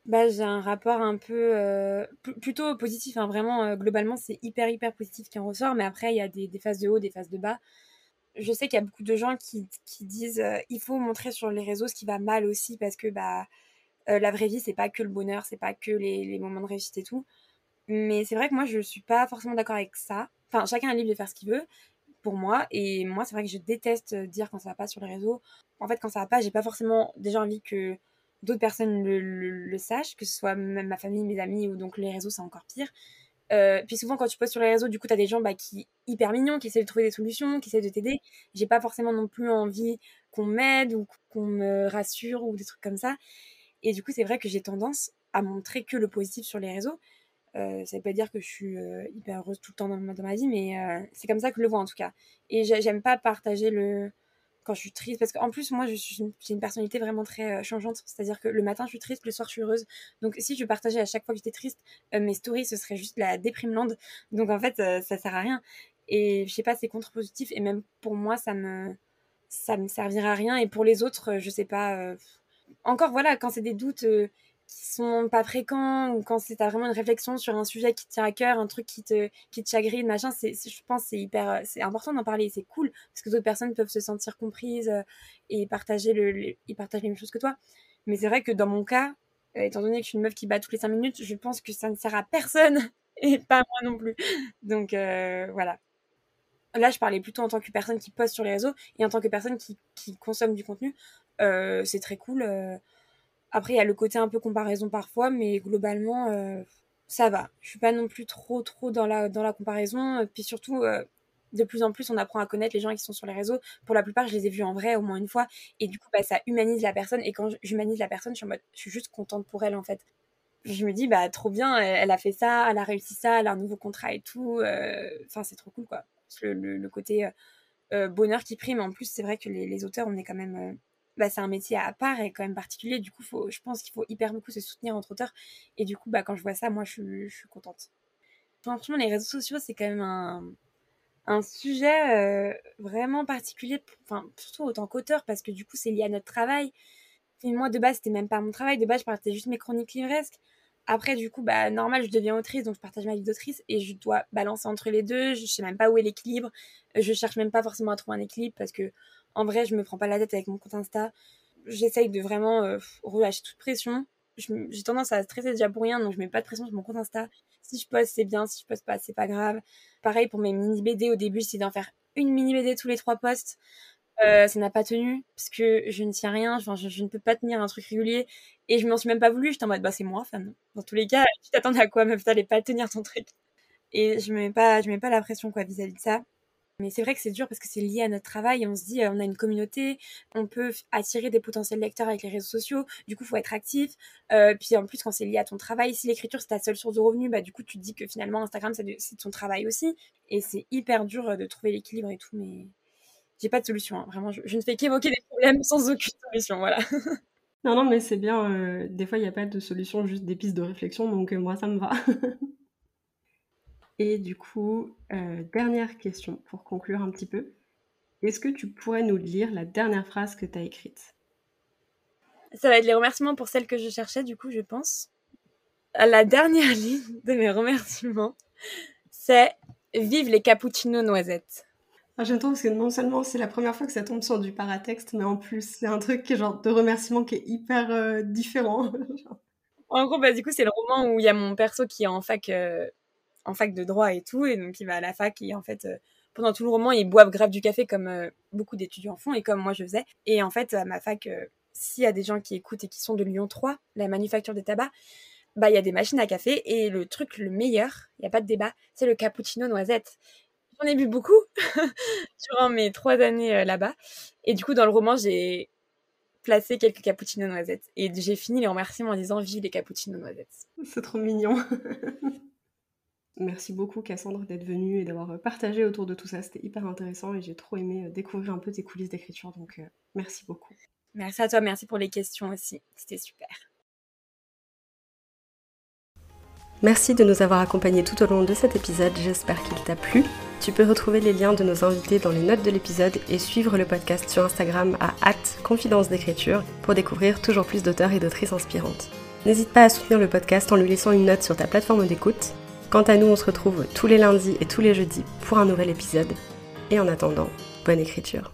Bah, j'ai un rapport un peu plutôt positif. Hein. Vraiment, globalement, c'est hyper hyper positif qui en ressort. Mais après, il y a des, des, phases de haut, des phases de bas je sais qu'il y a beaucoup de gens qui, disent euh, il faut montrer sur les réseaux ce qui va mal aussi parce que bah euh, la vraie vie c'est pas que le bonheur, c'est pas que les, moments de réussite et tout. Mais c'est vrai que moi je suis pas forcément d'accord avec ça. Enfin, chacun est libre de faire ce qu'il veut pour moi et moi c'est vrai que je déteste dire quand ça va pas sur les réseaux. En fait, quand ça va pas, j'ai pas forcément déjà envie que d'autres personnes le, le, sachent, que ce soit même ma famille, mes amis ou donc les réseaux c'est encore pire. Euh, puis souvent, quand tu postes sur les réseaux, du coup, tu as des gens bah, qui hyper mignons, qui essaient de trouver des solutions, qui essaient de t'aider. J'ai pas forcément non plus envie qu'on m'aide ou qu'on me rassure ou des trucs comme ça. Et du coup, c'est vrai que j'ai tendance à montrer que le positif sur les réseaux. Euh, ça veut pas dire que je suis euh, hyper heureuse tout le temps dans ma, dans ma vie, mais euh, c'est comme ça que je le vois en tout cas. Et j'aime pas partager le, quand je suis triste. Parce qu'en plus, moi, j'ai une, personnalité vraiment très euh, changeante. C'est-à-dire que le matin, je suis triste, le soir, je suis heureuse. Donc, si je partageais à chaque fois que j'étais triste euh, mes stories, ce serait juste la déprime Donc, en fait, euh, ça sert à rien. Et je sais pas, c'est contre-positif. Et même pour moi, ça me, ça me servira à rien. Et pour les autres, je sais pas. Encore, voilà, quand c'est des doutes qui sont pas fréquents ou quand c'est vraiment une réflexion sur un sujet qui te tient à cœur, un truc qui te, qui te chagrine, machin, c'est, je pense c'est hyper, c'est important d'en parler, c'est cool parce que d'autres personnes peuvent se sentir comprises euh, et partager le, ils partagent les mêmes choses que toi. Mais c'est vrai que dans mon cas, euh, étant donné que je suis une meuf qui bat toutes les 5 minutes, je pense que ça ne sert à personne et pas à moi non plus. Donc euh, voilà. Là, je parlais plutôt en tant que personne qui poste sur les réseaux et en tant que personne qui, qui consomme du contenu. c'est très cool après, il y a le côté un peu comparaison parfois, mais globalement, euh, ça va. Je suis pas non plus trop, trop dans la, dans la comparaison. Puis surtout, euh, de plus en plus, on apprend à connaître les gens qui sont sur les réseaux. Pour la plupart, je les ai vus en vrai au moins une fois. Et du coup, bah, ça humanise la personne. Et quand j'humanise la personne, je suis, suis juste contente pour elle, en fait. Je me dis, bah, trop bien, elle, a fait ça, elle a réussi ça, elle a un nouveau contrat et tout. Euh, enfin, c'est trop cool, quoi. Le, le, côté bonheur qui prime. En plus, c'est vrai que les, les, auteurs, on est quand même bah, c'est un métier à part et quand même particulier. Du coup, faut, je pense qu'il faut hyper beaucoup se soutenir entre auteurs. Et du coup, bah, quand je vois ça, moi, je, je suis contente. Franchement, les réseaux sociaux, c'est quand même un, un sujet euh, vraiment particulier, enfin, surtout autant qu'auteur, parce que du coup, c'est lié à notre travail. Et moi, de base, c'était même pas mon travail. De base, je partais juste mes chroniques livresques. Après, du coup, bah, normal, je deviens autrice, donc je partage ma vie d'autrice et je dois balancer entre les deux. Je sais même pas où est l'équilibre. Je cherche même pas forcément à trouver un équilibre parce que en vrai, je me prends pas la tête avec mon compte Insta. J'essaye de vraiment euh, relâcher toute pression. J'ai tendance à stresser déjà pour rien, donc je mets pas de pression sur mon compte Insta. Si je poste, c'est bien. Si je poste pas, c'est pas grave. Pareil pour mes mini BD. Au début, c'est d'en faire une mini BD tous les trois posts. Euh, ça n'a pas tenu parce que je ne tiens rien. Je, ne peux pas tenir un truc régulier et je m'en suis même pas voulu. J'étais en mode bah c'est moi. Enfin, dans tous les cas, tu t'attends à quoi, meuf? T'allais pas tenir ton truc. Et je me mets pas, je mets pas la pression quoi vis-à-vis de ça. Mais c'est vrai que c'est dur parce que c'est lié à notre travail. On se dit, euh, on a une communauté, on peut attirer des potentiels lecteurs avec les réseaux sociaux. Du coup, il faut être actif. Euh, puis en plus, quand c'est lié à ton travail, si l'écriture c'est ta seule source de revenus, bah du coup, tu te dis que finalement Instagram c'est ton travail aussi. Et c'est hyper dur euh, de trouver l'équilibre et tout. Mais j'ai pas de solution. Hein. Vraiment, je, ne fais qu'évoquer des problèmes sans aucune solution. Voilà. non, non, mais c'est bien. des fois, il n'y a pas de solution, juste des pistes de réflexion. Donc moi, ça me va. Et du coup, euh, dernière question pour conclure un petit peu. Est-ce que tu pourrais nous lire la dernière phrase que tu as écrite? Ça va être les remerciements pour celle que je cherchais, du coup, je pense. La dernière ligne de mes remerciements, c'est Vive les cappuccinos noisettes. Ah, J'aime trop parce que non seulement c'est la première fois que ça tombe sur du paratexte, mais en plus c'est un truc qui est genre de remerciement qui est hyper euh, différent. en gros, bah, du coup, c'est le roman où il y a mon perso qui est en fac euh, en fac de droit et tout, et donc il va à la fac et en fait, euh, pendant tout le roman, ils boivent grave du café comme euh, beaucoup d'étudiants font et comme moi je faisais. Et en fait, à ma fac, euh, s'il y a des gens qui écoutent et qui sont de Lyon 3, la manufacture des tabacs, bah il y a des machines à café et le truc le meilleur, il y a pas de débat, c'est le cappuccino noisette. J'en ai bu beaucoup durant mes trois années là-bas. Et du coup, dans le roman, j'ai placé quelques cappuccinos noisettes. Et j'ai fini les remerciements en disant Vive les cappuccinos noisettes. C'est trop mignon. Merci beaucoup Cassandre d'être venue et d'avoir partagé autour de tout ça. C'était hyper intéressant et j'ai trop aimé découvrir un peu tes coulisses d'écriture. Donc merci beaucoup. Merci à toi, merci pour les questions aussi. C'était super. Merci de nous avoir accompagnés tout au long de cet épisode, j'espère qu'il t'a plu. Tu peux retrouver les liens de nos invités dans les notes de l'épisode et suivre le podcast sur Instagram à confidence d'écriture pour découvrir toujours plus d'auteurs et d'autrices inspirantes. N'hésite pas à soutenir le podcast en lui laissant une note sur ta plateforme d'écoute. Quant à nous, on se retrouve tous les lundis et tous les jeudis pour un nouvel épisode. Et en attendant, bonne écriture.